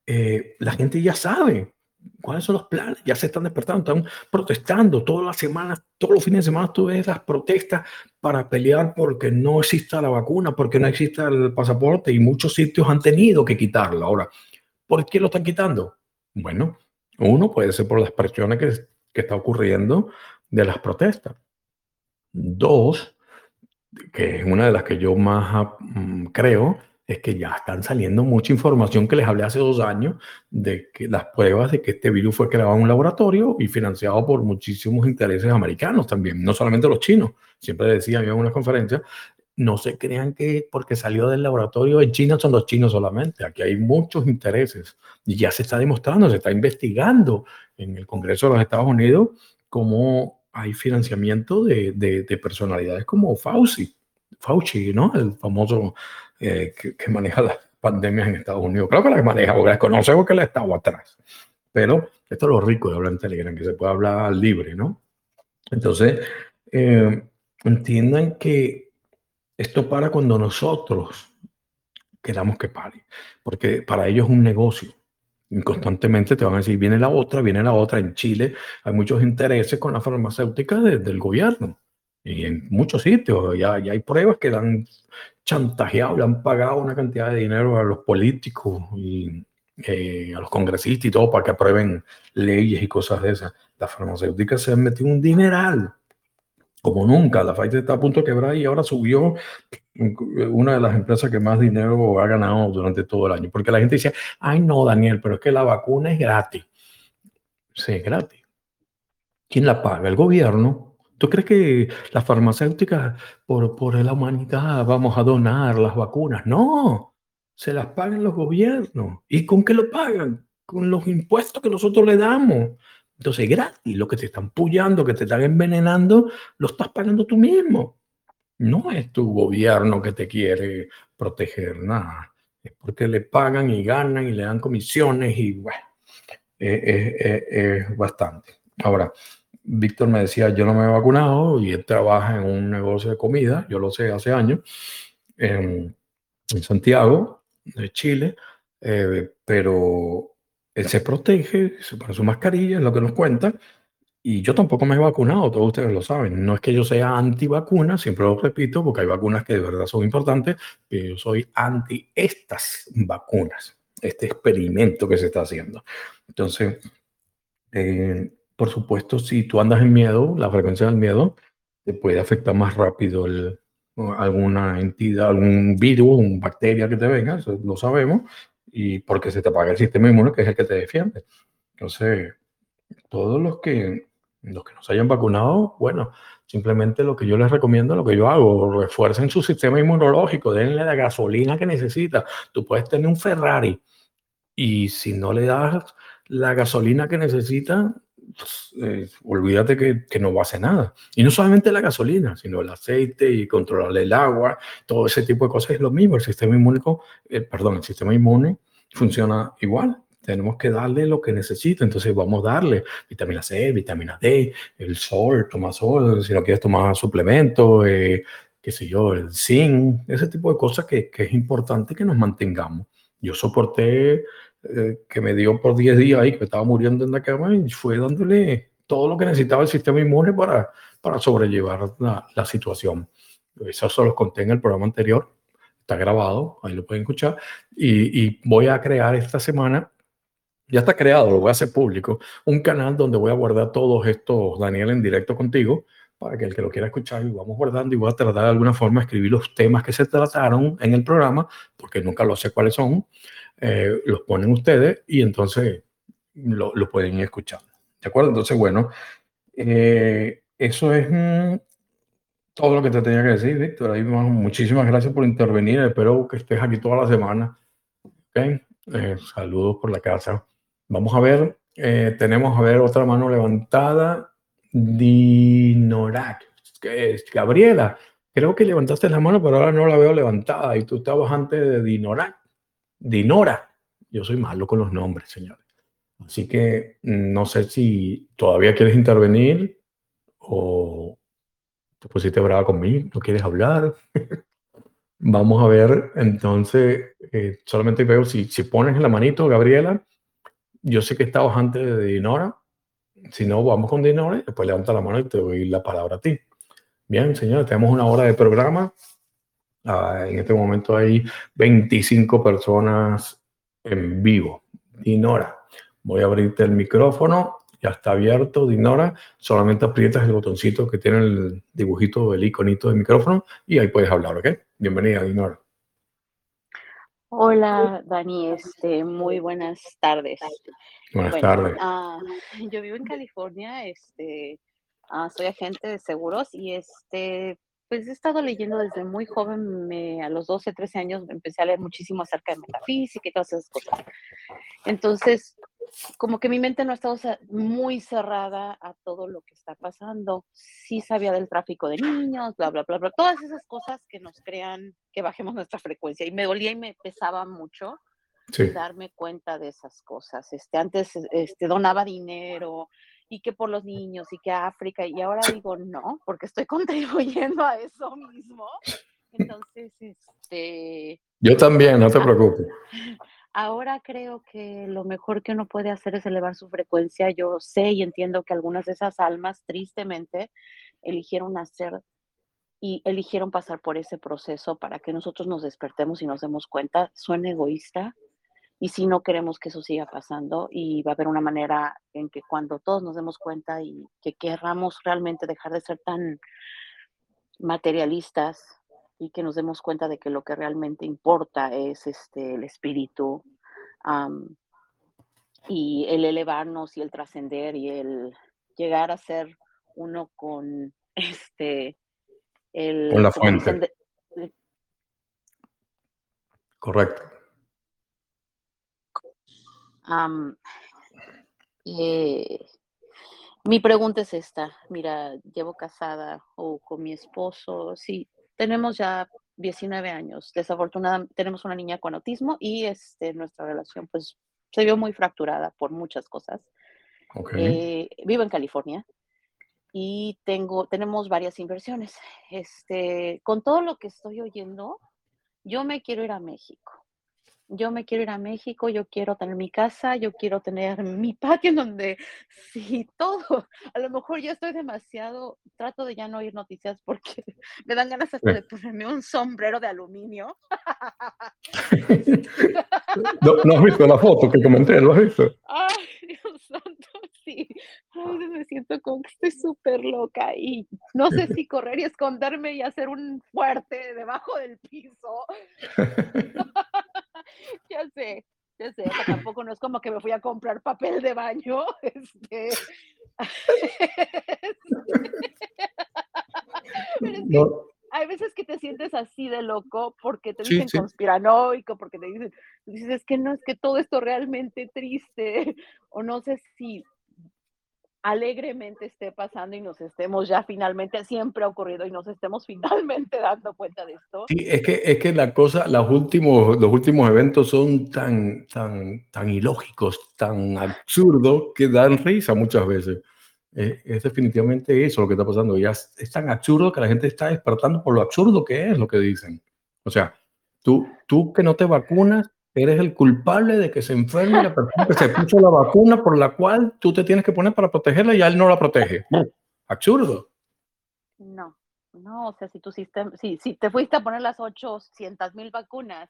eh, la gente ya sabe cuáles son los planes, ya se están despertando, están protestando todas las semanas, todos los fines de semana tú ves las protestas para pelear porque no exista la vacuna, porque no exista el pasaporte y muchos sitios han tenido que quitarlo. Ahora, ¿por qué lo están quitando? Bueno, uno puede ser por las presiones que, que está ocurriendo de las protestas. Dos, que es una de las que yo más ah, mm, creo, es que ya están saliendo mucha información que les hablé hace dos años de que las pruebas de que este virus fue creado en un laboratorio y financiado por muchísimos intereses americanos también, no solamente los chinos. Siempre decía en una conferencia, no se crean que porque salió del laboratorio en China son los chinos solamente. Aquí hay muchos intereses y ya se está demostrando, se está investigando en el Congreso de los Estados Unidos cómo hay financiamiento de, de, personalidades como Fauci, Fauci, ¿no? El famoso eh, que, maneja las pandemias en Estados Unidos. Creo que las maneja, porque las conoce porque él ha estado atrás. Pero esto es lo rico de hablar en Telegram, que se puede hablar libre, ¿no? Entonces, eh, entiendan que esto para cuando nosotros queramos que pare, porque para ellos es un negocio. Constantemente te van a decir, viene la otra, viene la otra. En Chile hay muchos intereses con la farmacéutica del gobierno. Y en muchos sitios ya, ya hay pruebas que han chantajeado, le han pagado una cantidad de dinero a los políticos y eh, a los congresistas y todo para que aprueben leyes y cosas de esas. Las farmacéuticas se han metido un dineral como nunca. La Pfizer está a punto de quebrar y ahora subió una de las empresas que más dinero ha ganado durante todo el año. Porque la gente dice, ay no, Daniel, pero es que la vacuna es gratis. Sí, es gratis. ¿Quién la paga? El gobierno. ¿Tú crees que las farmacéuticas, por, por la humanidad, vamos a donar las vacunas? No, se las pagan los gobiernos. ¿Y con qué lo pagan? Con los impuestos que nosotros le damos. Entonces, gratis, lo que te están pullando, que te están envenenando, lo estás pagando tú mismo. No es tu gobierno que te quiere proteger, nada. Es porque le pagan y ganan y le dan comisiones y bueno, es bastante. Ahora, Víctor me decía, yo no me he vacunado y él trabaja en un negocio de comida, yo lo sé hace años, en, Santiago, de Chile, eh, pero él se protege, se pone su mascarilla, es lo que nos cuenta, y yo tampoco me he vacunado, todos ustedes lo saben. No es que yo sea anti-vacuna, siempre lo repito, porque hay vacunas que de verdad son importantes, pero yo soy anti estas vacunas, este experimento que se está haciendo. Entonces, eh, por supuesto, si tú andas en miedo, la frecuencia del miedo te puede afectar más rápido alguna entidad, algún virus, una bacteria que te venga, lo sabemos, y porque se te apaga el sistema inmune, que es el que te defiende. Entonces, todos los que, los que no se hayan vacunado, bueno, simplemente lo que yo les recomiendo, lo que yo hago, refuercen su sistema inmunológico, denle la gasolina que necesita. Tú puedes tener un Ferrari y si no le das la gasolina que necesita, pues, eh, olvídate que, que, no va a hacer nada. Y no solamente la gasolina, sino el aceite y controlar el agua, todo ese tipo de cosas es lo mismo. El sistema inmúnico, eh, perdón, el sistema inmune funciona igual. Tenemos que darle lo que necesita, entonces vamos a darle vitamina C, vitamina D, el sol, toma sol, si no quieres tomar suplemento, eh, qué sé yo, el zinc, ese tipo de cosas que, que es importante que nos mantengamos. Yo soporté eh, que me dio por 10 días ahí, que me estaba muriendo en la cama y fue dándole todo lo que necesitaba el sistema inmune para, para sobrellevar la, la situación. Eso se los conté en el programa anterior, está grabado, ahí lo pueden escuchar, y, y, voy a crear esta semana, ya está creado, lo voy a hacer público, un canal donde voy a guardar todos estos, Daniel, en directo contigo, para que el que lo quiera escuchar y vamos guardando y voy a tratar de alguna forma de escribir los temas que se trataron en el programa, porque nunca lo sé cuáles son, eh, los ponen ustedes y entonces lo, lo, pueden ir escuchando. ¿De acuerdo? Entonces, bueno, eh, eso es mm, todo lo que te tenía que decir, Víctor. Ahí, muchísimas gracias por intervenir. Espero que estés aquí toda la semana. ¿Okay? Eh, saludos por la casa. Vamos a ver, tenemos a ver otra mano levantada. Dinorac. Gabriela, creo que levantaste la mano, pero ahora no la veo levantada. Y tú estabas antes de Dinorac. Dinora. Yo soy malo con los nombres, señores. Así que mm, no sé si todavía quieres intervenir o te pusiste brava conmigo, no quieres hablar. Vamos a ver, entonces, eh, solamente veo si, si pones la manito, Gabriela, yo sé que estabas antes de Dinora. Si no, vamos con Dinora, después levanta la mano y te doy la palabra a ti. Bien, señores, tenemos una hora de programa. Uh, en este momento hay 25 personas en vivo. Dinora, voy a abrirte el micrófono. Ya está abierto, Dinora. Solamente aprietas el botoncito que tiene el dibujito, el iconito del micrófono y ahí puedes hablar, ¿ok? Bienvenida, Dinora. Hola, Dani. Este, muy buenas tardes. Buenas bueno, tardes. Uh, yo vivo en California. Este, uh, soy agente de seguros y este, pues he estado leyendo desde muy joven, me, a los 12, 13 años empecé a leer muchísimo acerca de metafísica y todas esas cosas. Entonces, como que mi mente no ha estado muy cerrada a todo lo que está pasando. Sí sabía del tráfico de niños, bla, bla, bla, bla, todas esas cosas que nos crean que bajemos nuestra frecuencia. Y me dolía y me pesaba mucho sí. darme cuenta de esas cosas. Este, antes este, donaba dinero, y que por los niños y que África, y ahora digo no, porque estoy contribuyendo a eso mismo. Entonces, este... Yo también, no te preocupes. Ahora creo que lo mejor que uno puede hacer es elevar su frecuencia. Yo sé y entiendo que algunas de esas almas, tristemente, eligieron nacer y eligieron pasar por ese proceso para que nosotros nos despertemos y nos demos cuenta. Suena egoísta y si no queremos que eso siga pasando y va a haber una manera en que cuando todos nos demos cuenta y que querramos realmente dejar de ser tan materialistas y que nos demos cuenta de que lo que realmente importa es este, el espíritu y el elevarnos y el trascender y el llegar a ser uno con este el con la fuente. Correcto. Eh, mi pregunta es esta, mira, llevo casada o con mi esposo, sí, tenemos ya 19 años, desafortunadamente tenemos una niña con autismo y este, nuestra relación pues se vio muy fracturada por muchas cosas. Eh, vivo en California y tengo, tenemos varias inversiones. Este, con todo lo que estoy oyendo, yo me quiero ir a México yo me quiero ir a México, yo quiero tener mi casa, yo quiero tener mi patio en donde sí, todo. A lo mejor ya estoy demasiado, trato de ya no oír noticias porque me dan ganas hasta de ponerme un sombrero de aluminio. no, has visto la foto que comenté, ¿lo has visto? Ay, Dios santo, sí. Me siento como que estoy súper loca y no sé si correr y esconderme y hacer un fuerte debajo del piso. ya sé, ya sé, tampoco no es como que me fui a comprar papel de baño. Este. Hay veces que te sientes así de loco porque te dicen conspiranoico, porque te dicen, dices, es que no, es que todo esto realmente triste, o no sé si alegremente esté pasando y nos estemos ya finalmente, siempre ha ocurrido y nos estemos finalmente dando cuenta de esto. Sí, es que, es que la cosa, los últimos, los últimos eventos son tan, tan, tan ilógicos, tan absurdos que dan risa muchas veces. es definitivamente eso lo que está pasando. Ya es, es, tan absurdo que la gente está despertando por lo absurdo que es lo que dicen. O sea, tú, tú que no te vacunas, eres el culpable de que se enferme la persona que se puso la vacuna por la cual tú te tienes que poner para protegerla y él no la protege. Absurdo. No, no, o sea, si tu sistema, si, si te fuiste a poner las 800 mil vacunas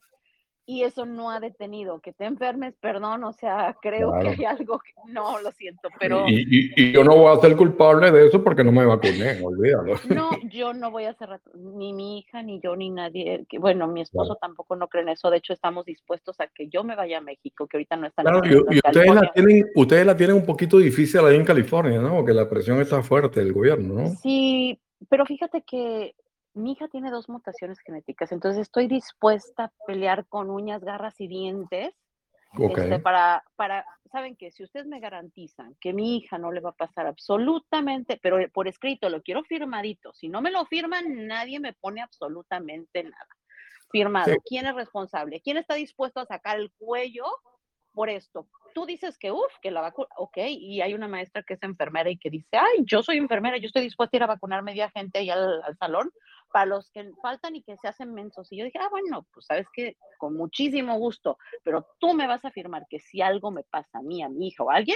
y eso no ha detenido que te enfermes, perdón, o sea, creo que hay algo que no, lo siento, pero... Y, y, yo no voy a ser culpable de eso porque no me vacuné, olvídalo. No, yo no voy a ser, ni mi hija, ni yo, ni nadie, que, bueno, mi esposo tampoco no cree en eso, de hecho estamos dispuestos a que yo me vaya a México, que ahorita no está claro, y, ustedes la, tienen, ustedes la tienen un poquito difícil ahí en California, ¿no? Porque la presión está fuerte del gobierno, ¿no? Sí, pero fíjate que mi hija tiene dos mutaciones genéticas, entonces estoy dispuesta a pelear con uñas, garras y dientes este, para, para, saben que si ustedes me garantizan que mi hija no le va a pasar absolutamente, pero por escrito lo quiero firmadito, si no me lo firman, nadie me pone absolutamente nada. Firmado, ¿quién es responsable? ¿Quién está dispuesto a sacar el cuello por esto? Tú dices que, uff, que la vacuna, ok, y hay una maestra que es enfermera y que dice, ay, yo soy enfermera, yo estoy dispuesta a ir a vacunar media gente ahí al, al salón, para los que faltan y que se hacen mensos. Y yo dije, ah, bueno, pues sabes que con muchísimo gusto, pero tú me vas a afirmar que si algo me pasa a mí, a mi hija o a alguien,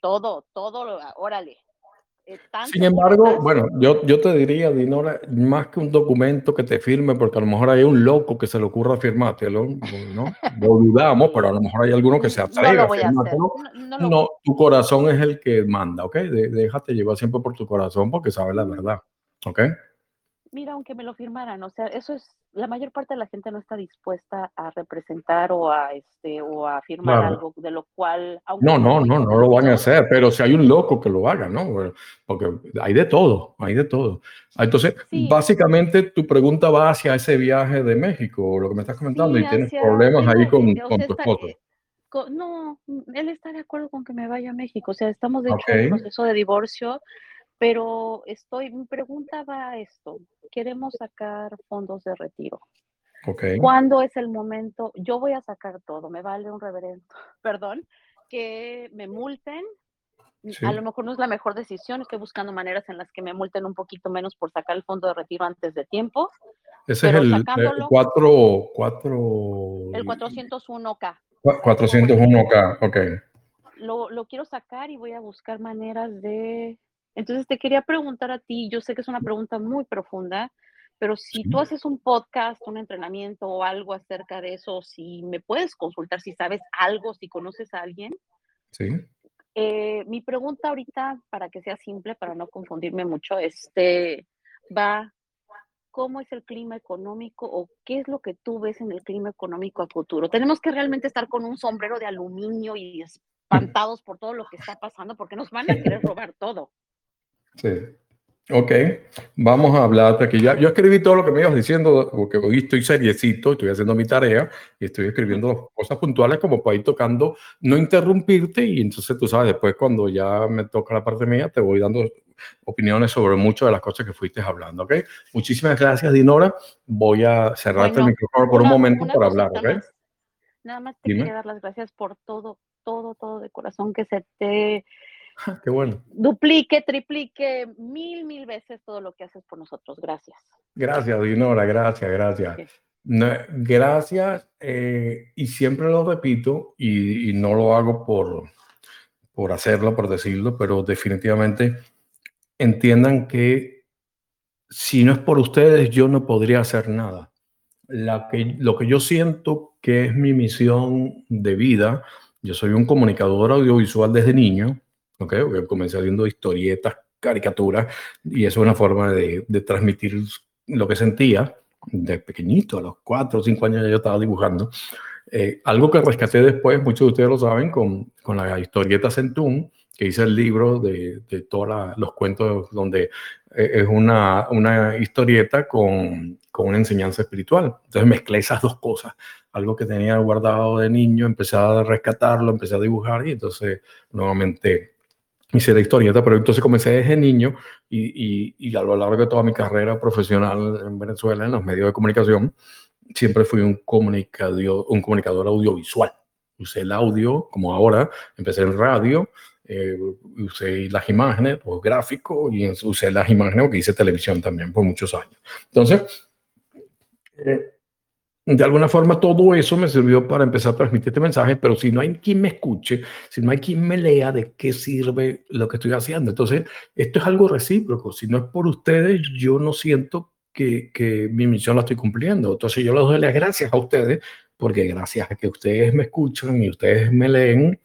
todo, todo, órale. Eh, Sin embargo, bueno, yo, yo te diría, Dinora, más que un documento que te firme, porque a lo mejor hay un loco que se le ocurra firmártelo, ¿no? Lo dudamos, pero a lo mejor hay alguno que se atreve a firmártelo. No, tu corazón es el que manda, ¿ok? déjate llevar siempre por tu corazón porque sabes la verdad, ¿ok? Mira, aunque me lo firmaran, o sea, eso es, la mayor parte de la gente no está dispuesta a representar o a, este, o a firmar algo de lo cual... No, no, no, no lo van a hacer, pero si hay un loco que lo haga, ¿no? Porque hay de todo, hay de todo. Entonces, básicamente tu pregunta va hacia ese viaje de México, lo que me estás comentando, y tienes problemas ahí con, con tu esposo. No, él está de acuerdo con que me vaya a México, o sea, estamos de hecho en proceso de divorcio, pero estoy, mi pregunta va a esto. Queremos sacar fondos de retiro. Okay. ¿Cuándo es el momento? Yo voy a sacar todo, me vale un reverendo, perdón, que me multen. A lo mejor no es la mejor decisión, estoy buscando maneras en las que me multen un poquito menos por sacar el fondo de retiro antes de tiempo, Ese es el 4, 4... El 401K. 401K, ok. Lo, lo quiero sacar y voy a buscar maneras de... Entonces te quería preguntar a ti, yo sé que es una pregunta muy profunda, pero si tú haces un podcast, un entrenamiento o algo acerca de eso, si me puedes consultar, si sabes algo, si conoces a alguien. Sí. Eh, mi pregunta ahorita, para que sea simple, para no confundirme mucho, este, va, ¿cómo es el clima económico o qué es lo que tú ves en el clima económico a futuro? Tenemos que realmente estar con un sombrero de aluminio y espantados por todo lo que está pasando porque nos van a querer robar todo. Sí. Ok, vamos a hablar aquí. Ya, yo escribí todo lo que me ibas diciendo, porque hoy estoy seriecito, estoy haciendo mi tarea y estoy escribiendo cosas puntuales como para ir tocando, no interrumpirte y entonces tú sabes, después cuando ya me toca la parte mía, te voy dando opiniones sobre muchas de las cosas que fuiste hablando, ¿ok? Muchísimas gracias, Dinora. Voy a cerrarte el micrófono por un momento para hablar, ¿ok? nada más te quería dar las gracias por todo, todo, todo de corazón que se te Qué bueno. Duplique, triplique, mil, mil veces todo lo que haces por nosotros. Gracias. Gracias, Dinora, gracias, gracias. gracias, eh, y siempre lo repito, y, no lo hago por, por hacerlo, por decirlo, pero definitivamente entiendan que si no es por ustedes, yo no podría hacer nada. La que, lo que yo siento que es mi misión de vida, yo soy un comunicador audiovisual desde niño, Okay, comencé haciendo historietas, caricaturas, y eso es una forma de, de, transmitir lo que sentía. De pequeñito, a los cuatro o cinco años ya yo estaba dibujando. Eh, algo que rescaté después, muchos de ustedes lo saben, con, con la historieta Centún, que hice el libro de, de todos los cuentos donde eh, es una, una historieta con, con, una enseñanza espiritual. Entonces mezclé esas dos cosas. Algo que tenía guardado de niño, empecé a rescatarlo, empecé a dibujar y entonces nuevamente hice la historieta, pero entonces comencé desde niño y, y, a lo largo de toda mi carrera profesional en Venezuela, en los medios de comunicación, siempre fui un comunicador, un comunicador audiovisual. Usé el audio, como ahora, empecé en radio, eh, usé las imágenes, pues gráfico, y usé las imágenes porque hice televisión también por muchos años. Entonces, eh, de alguna forma todo eso me sirvió para empezar a transmitir este mensaje, pero si no hay quien me escuche, si no hay quien me lea, ¿de qué sirve lo que estoy haciendo? Entonces, esto es algo recíproco. Si no es por ustedes, yo no siento que, que mi misión la estoy cumpliendo. Entonces, yo les doy las gracias a ustedes, porque gracias a que ustedes me escuchan y ustedes me leen,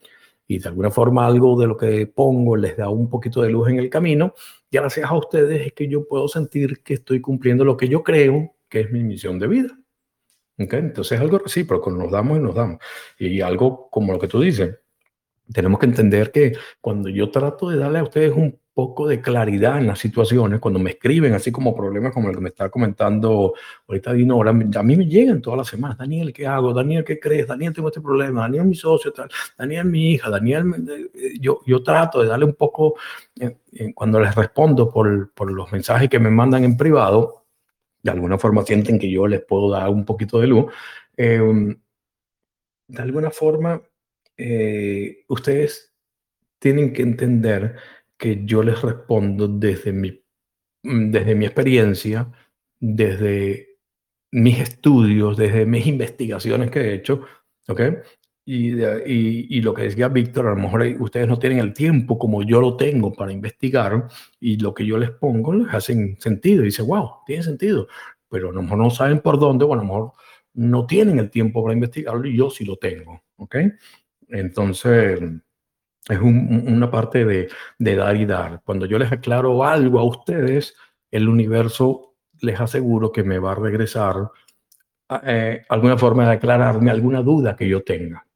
y de alguna forma algo de lo que pongo les da un poquito de luz en el camino, y gracias a ustedes es que yo puedo sentir que estoy cumpliendo lo que yo creo que es mi misión de vida. Okay, entonces es algo recíproco, nos damos y nos damos. Y algo como lo que tú dices, tenemos que entender que cuando yo trato de darle a ustedes un poco de claridad en las situaciones, cuando me escriben así como problemas como el que me está comentando ahorita Dinora, a mí me llegan todas las semanas, Daniel, ¿qué hago? Daniel, ¿qué crees? Daniel, tengo este problema, Daniel, mi socio, tal, Daniel, mi hija, Daniel, eh, yo, yo trato de darle un poco, eh, eh, cuando les respondo por, por los mensajes que me mandan en privado, de alguna forma sienten que yo les puedo dar un poquito de luz, em, de alguna forma eh, ustedes tienen que entender que yo les respondo desde mi, mm, desde mi experiencia, desde mis estudios, desde mis investigaciones que he hecho, ¿ok? Y, y, lo que decía Víctor, a lo mejor ustedes no tienen el tiempo como yo lo tengo para investigar y lo que yo les pongo les hace sentido. Y dice, wow, tiene sentido. Pero a lo mejor no saben por dónde o a lo mejor no tienen el tiempo para investigarlo y yo sí lo tengo. ¿Ok? Entonces, es una parte de, de dar y dar. Cuando yo les aclaro algo a ustedes, el universo les aseguro que me va a regresar eh, alguna forma de aclararme alguna duda que yo tenga.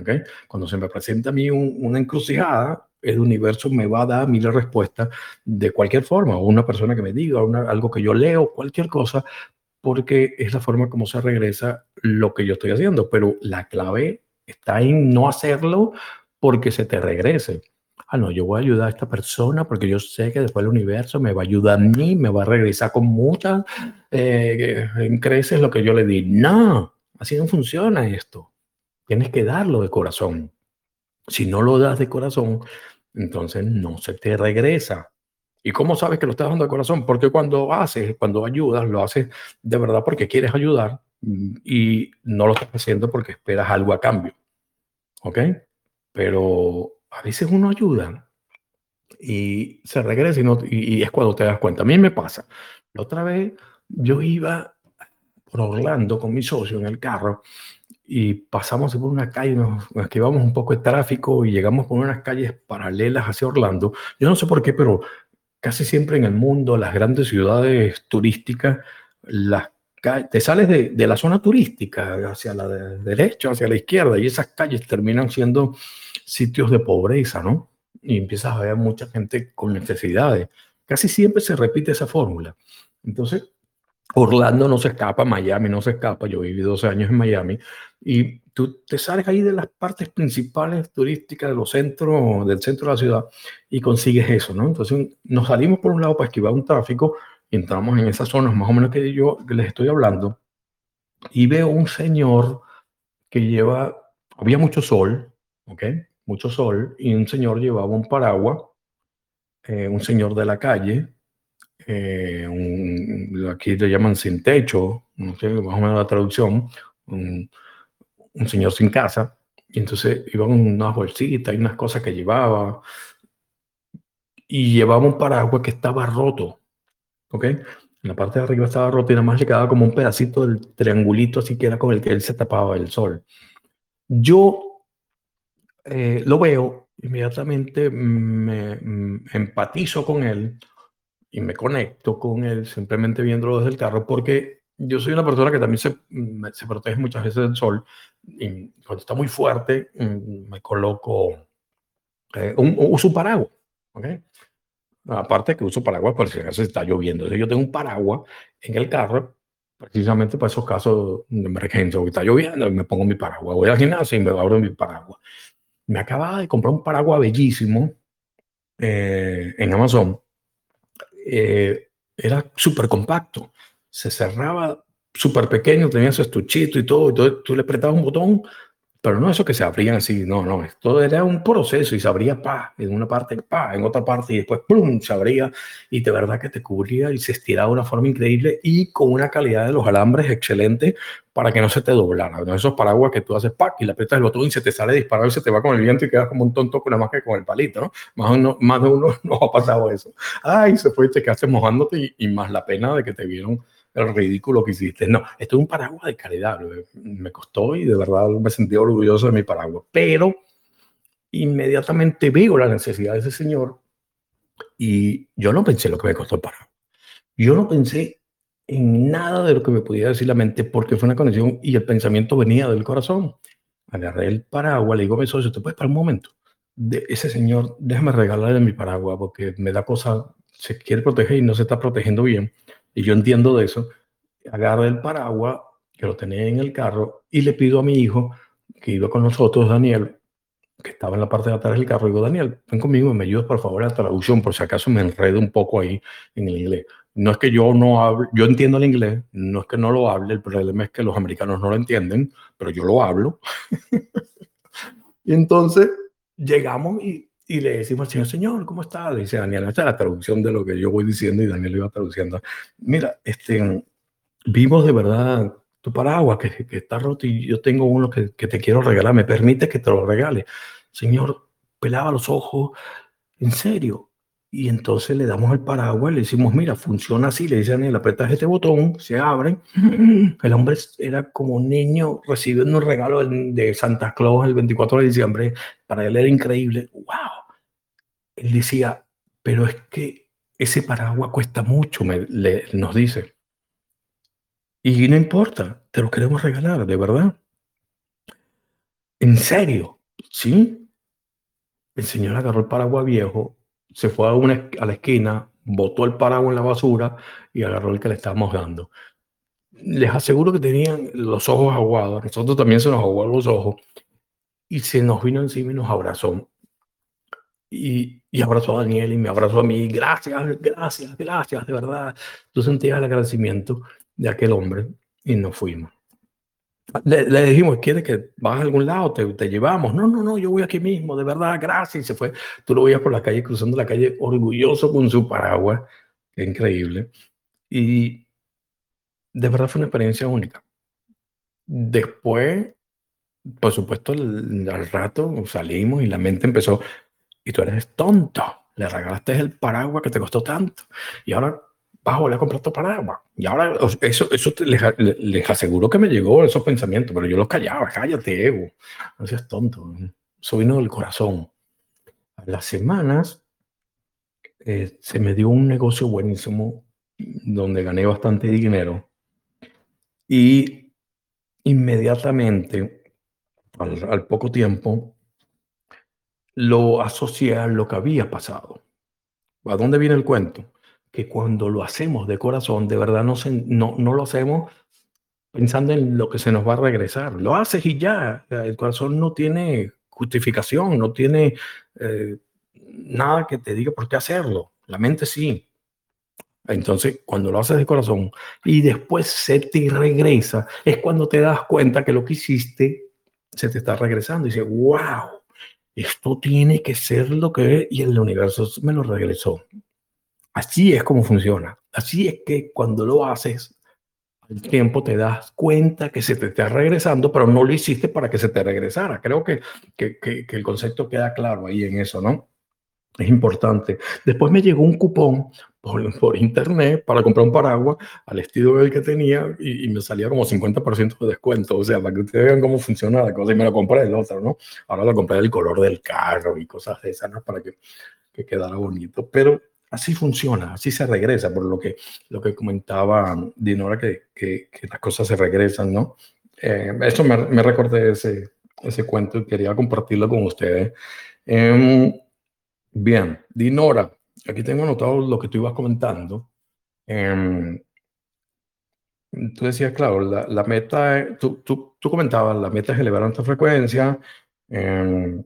¿Okay? Cuando se me presenta a mí una encrucijada, el universo me va a dar a mí la respuesta de cualquier forma, una persona que me diga, algo que yo leo, cualquier cosa, porque es la forma como se regresa lo que yo estoy haciendo. Pero la clave está en no hacerlo porque se te regrese. Ah, no, yo voy a ayudar a esta persona porque yo sé que después el universo me va a ayudar a mí, me va a regresar con muchas eh, creces lo que yo le di. No, así no funciona esto. Tienes que darlo de corazón. Si no lo das de corazón, entonces no se te regresa. ¿Y cómo sabes que lo estás dando de corazón? Porque cuando haces, cuando ayudas, lo haces de verdad porque quieres ayudar mm, y no lo estás haciendo porque esperas algo a cambio. ¿Ok? Pero a veces uno ayuda y se regresa y, no, y, es cuando te das cuenta. A mí me pasa. La otra vez yo iba por Orlando con mi socio en el carro y pasamos por una calle, nos, nos esquivamos un poco de tráfico y llegamos por unas calles paralelas hacia Orlando. Yo no sé por qué, pero casi siempre en el mundo, las grandes ciudades turísticas, las te sales de, de, la zona turística hacia la derecha, hacia la izquierda, y esas calles terminan siendo sitios de pobreza, ¿no? Y empiezas a ver mucha gente con necesidades. Casi siempre se repite esa fórmula. Entonces, Orlando no se escapa, Miami no se escapa. Yo viví 12 años en Miami y tú te sales ahí de las partes principales turísticas de los centros, del centro de la ciudad y consigues eso, ¿no? Entonces nos salimos por un lado para esquivar un tráfico y entramos en esas zonas más o menos que yo les estoy hablando y veo un señor que lleva, había mucho sol, ¿ok? Mucho sol y un señor llevaba un paraguas, eh, un señor de la calle, eh, un, aquí le llaman sin techo, no sé, más o menos la traducción, un, un señor sin casa, y entonces iban unas bolsitas y unas cosas que llevaba, y llevaba un paraguas que estaba roto, ¿ok? En la parte de arriba estaba roto y nada más le quedaba como un pedacito del triangulito así que era con el que él se tapaba el sol. Yo eh, lo veo, inmediatamente me, me empatizo con él y me conecto con él simplemente viéndolo desde el carro porque yo soy una persona que también se, se protege muchas veces del sol y cuando está muy fuerte mm, me coloco eh, un, uso un paraguas, ¿ok? Aparte que uso paraguas por si acaso está lloviendo. Entonces yo tengo un paraguas en el carro precisamente para esos casos de emergencia, o está lloviendo, me pongo mi paraguas. Voy al gimnasio y me abro mi paraguas. Me acababa de comprar un paraguas bellísimo eh, en Amazon eh, era súper compacto, se cerraba súper pequeño, tenía su estuchito y todo, y tú le apretabas un botón, pero no eso que se abrían así, no, no, todo era un proceso y se abría pa, en una parte, pa, en otra parte y después plum, se abría y de verdad que te cubría y se estiraba de una forma increíble y con una calidad de los alambres excelente para que no se te doblara. ¿no? Esos paraguas que tú haces pack y le aprietas el botón y se te sale disparado y se te va con el viento y quedas como un tonto con la más que con el palito, ¿no? Más, uno, más de uno no ha pasado eso. Ay, se fue y te quedaste mojándote y, y más la pena de que te vieron el ridículo que hiciste. No, esto es un paraguas de calidad. Me costó y de verdad me sentí orgulloso de mi paraguas. Pero inmediatamente veo la necesidad de ese señor y yo no pensé lo que me costó el paraguas. Yo no pensé en nada de lo que me podía decir la mente porque fue una conexión y el pensamiento venía del corazón. Agarré el paraguas, le digo a mi socio, ¿te puedes para un momento? De ese señor, déjame regalarle mi paraguas porque me da cosa, se quiere proteger y no se está protegiendo bien. Y yo entiendo de eso. Agarré el paraguas que lo tenía en el carro y le pido a mi hijo que iba con nosotros, Daniel, que estaba en la parte de atrás del carro, digo, Daniel, ven conmigo me ayudas por favor a la traducción, por si acaso me enredo un poco ahí en el inglés. No es que yo no hable, yo entiendo el inglés, no es que no lo hable, el problema es que los americanos no lo entienden, pero yo lo hablo. y entonces llegamos y, y, le decimos al señor, señor, ¿cómo está? Le dice Daniel, esta es la traducción de lo que yo voy diciendo y Daniel iba traduciendo. Mira, este, vimos de verdad tu paraguas que, que está roto y yo tengo uno que, que te quiero regalar, ¿me permite que te lo regale? Señor, pelaba los ojos, en serio, y entonces le damos el paraguas, le decimos, mira, funciona así, le dicen, le apretas este botón, se abre. El hombre era como un niño recibiendo un regalo de Santa Claus el 24 de diciembre, para él era increíble. ¡Wow! Él decía, pero es que ese paraguas cuesta mucho, me, le, nos dice. Y no importa, te lo queremos regalar, de verdad. En serio, ¿sí? El señor agarró el paraguas viejo, se fue a, una, a la esquina, botó el paraguas en la basura y agarró el que le estábamos dando. Les aseguro que tenían los ojos aguados, nosotros también se nos aguaron los ojos, y se nos vino encima y nos abrazó. Y, y, abrazó a Daniel y me abrazó a mí. Gracias, gracias, gracias, de verdad. Tú sentías el agradecimiento de aquel hombre y nos fuimos. Le, dijimos, ¿quieres que vas a algún lado? Te, te, llevamos. No, no, no, yo voy aquí mismo, de verdad, gracias. Y se fue. Tú lo veías por la calle, cruzando la calle, orgulloso con su paraguas. Increíble. Y de verdad fue una experiencia única. Después, por supuesto, al rato salimos y la mente empezó, y tú eres tonto, le regalaste el paraguas que te costó tanto, y ahora a comprar tu paraguas. Y ahora eso, eso les, les, aseguro que me llegó esos pensamientos, pero yo los callaba, cállate, ego, no seas tonto, soy vino del corazón. A las semanas eh, se me dio un negocio buenísimo donde gané bastante dinero y inmediatamente, al, poco tiempo, lo asocié a lo que había pasado. ¿A dónde viene el cuento? Que cuando lo hacemos de corazón, de verdad no, no, no lo hacemos pensando en lo que se nos va a regresar. Lo haces y ya. El corazón no tiene justificación, no tiene eh, nada que te diga por qué hacerlo. La mente sí. Entonces, cuando lo haces de corazón y después se te regresa, es cuando te das cuenta que lo que hiciste se te está regresando. Y dices, wow, esto tiene que ser lo que es. Y el universo me lo regresó. Así es como funciona. Así es que cuando lo haces, al tiempo te das cuenta que se te está regresando, pero no lo hiciste para que se te regresara. Creo que, que, que, el concepto queda claro ahí en eso, ¿no? Es importante. Después me llegó un cupón por, por, internet para comprar un paraguas al estilo del que tenía y, me salía como 50% de descuento. O sea, para que ustedes vean cómo funciona la cosa. Y me lo compré el otro, ¿no? Ahora lo compré del color del carro y cosas de esas, ¿no? Para que, que quedara bonito. Pero así funciona, así se regresa, por lo que, lo que comentaba Dinora, que, que, que las cosas se regresan, ¿no? Eh, eso me, me recordé ese, ese cuento y quería compartirlo con ustedes. Eh, Bien, Dinora, aquí tengo anotado lo que tú ibas comentando. Em, tú decías, claro, la, meta, tú, tú, tú, comentabas, la meta es elevar nuestra frecuencia em,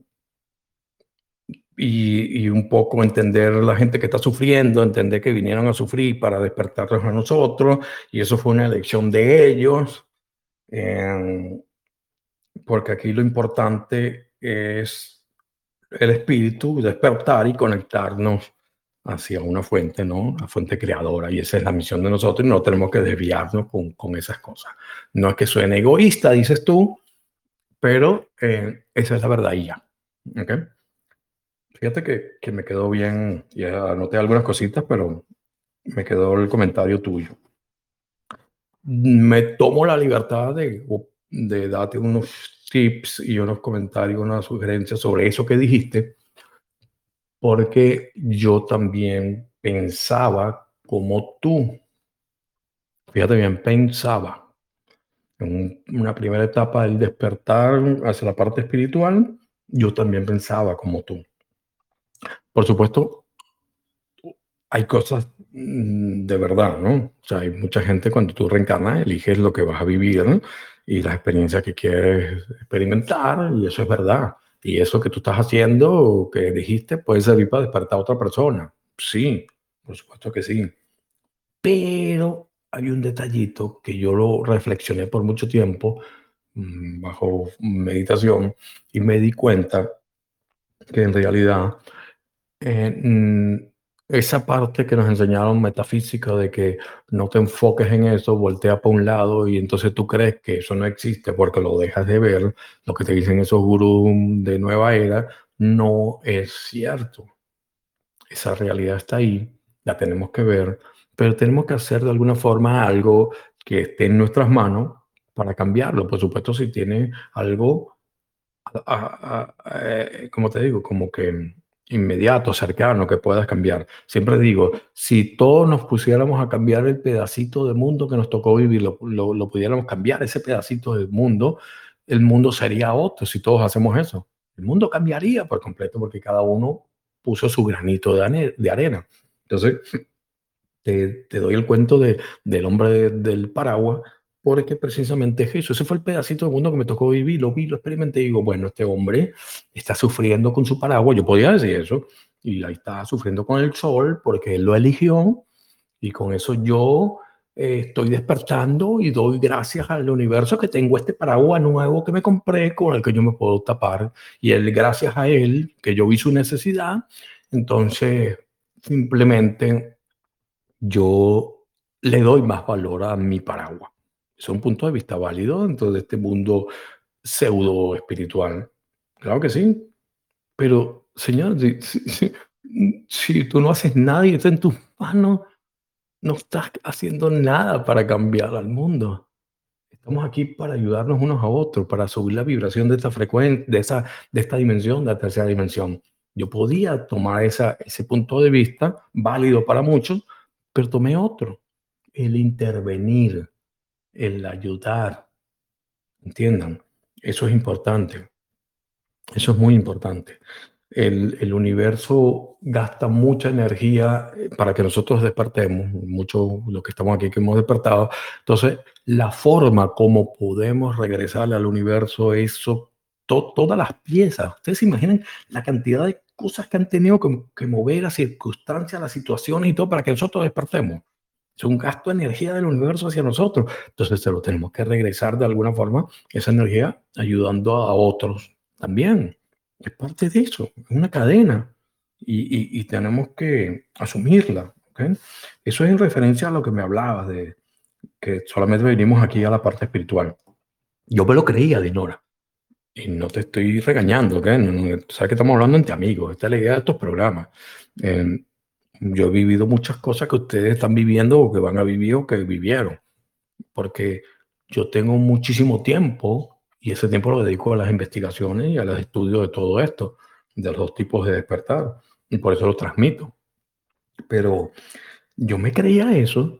y, un poco entender la gente que está sufriendo, entender que vinieron a sufrir para despertarnos a nosotros, y eso fue una elección de ellos, em, porque aquí lo importante es el espíritu, despertar y conectarnos hacia una fuente, ¿no? La fuente creadora. Y esa es la misión de nosotros y no tenemos que desviarnos con, con esas cosas. No es que suene egoísta, dices tú, pero eh, esa es la verdad y ya. ¿Okay? Fíjate que, que me quedó bien, ya anoté algunas cositas, pero me quedó el comentario tuyo. Me tomo la libertad de, de darte unos tips y unos comentarios, unas sugerencias sobre eso que dijiste, porque yo también pensaba como tú. Fíjate bien, pensaba. En una primera etapa del despertar hacia la parte espiritual, yo también pensaba como tú. Por supuesto, hay cosas mm, de verdad, ¿no? O sea, hay mucha gente cuando tú reencarnas, eliges lo que vas a vivir, y las experiencias que quieres experimentar, y eso es verdad. Y eso que tú estás haciendo, que dijiste, puede servir para despertar a otra persona. Sí, por supuesto que sí. Pero hay un detallito que yo lo reflexioné por mucho tiempo mm, bajo meditación y me di cuenta que en realidad eh, mm, esa parte que nos enseñaron metafísica de que no te enfoques en eso, voltea para un lado y entonces tú crees que eso no existe porque lo dejas de ver, lo que te dicen esos gurús de nueva era, no es cierto. Esa realidad está ahí, la tenemos que ver, pero tenemos que hacer de alguna forma algo que esté en nuestras manos para cambiarlo. Por supuesto, si tiene algo, eh, como te digo, como que inmediato, cercano, que puedas cambiar. Siempre digo, si todos nos pusiéramos a cambiar el pedacito de mundo que nos tocó vivir, lo, lo, pudiéramos cambiar, ese pedacito del mundo, el mundo sería otro si todos hacemos eso. El mundo cambiaría por completo porque cada uno puso su granito de, de arena. Entonces, te, te, doy el cuento de, del hombre del paraguas porque precisamente es eso. Ese fue el pedacito de mundo que me tocó vivir, lo vi, lo experimenté digo, bueno, este hombre está sufriendo con su paraguas, yo podía decir eso, y ahí está sufriendo con el sol porque él lo eligió y con eso yo eh, estoy despertando y doy gracias al universo que tengo este paraguas nuevo que me compré con el que yo me puedo tapar. Y él, gracias a él, que yo vi su necesidad, entonces simplemente yo le doy más valor a mi paraguas. Es un punto de vista válido dentro de este mundo pseudo espiritual. Claro que sí. Pero, Señor, si, tú no haces nada y está en tus manos, no estás haciendo nada para cambiar al mundo. Estamos aquí para ayudarnos unos a otros, para subir la vibración de esta frecuencia, de, esa, de esta dimensión, de la tercera dimensión. Yo podía tomar esa, ese punto de vista, válido para muchos, pero tomé otro, el intervenir, el ayudar. ¿Entiendan? Eso es importante. Eso es muy importante el, universo gasta mucha energía eh, para que nosotros despertemos, mucho lo que estamos aquí que hemos despertado. Entonces, la forma como podemos regresar al universo es todas las piezas. Ustedes se imaginan la cantidad de cosas que han tenido que, mover, las circunstancias, las situaciones y todo para que nosotros despertemos. Es un gasto de energía del universo hacia nosotros. Entonces, se lo tenemos que regresar de alguna forma, esa energía, ayudando a otros también. Es parte de eso, es una cadena y, y, tenemos que asumirla. ¿okay? Eso es en referencia a lo que me hablabas de que solamente venimos aquí a la parte espiritual. Yo me lo creía, Dinora. Y no te estoy regañando, ¿ok? sabes que estamos hablando entre amigos. Esta es la idea de estos programas. Eh, yo he vivido muchas cosas que ustedes están viviendo o que van a vivir o que vivieron. Porque yo tengo muchísimo tiempo y ese tiempo lo dedico a las investigaciones y a los estudios de todo esto, de los tipos de despertar. Y por eso lo transmito. Pero yo me creía eso.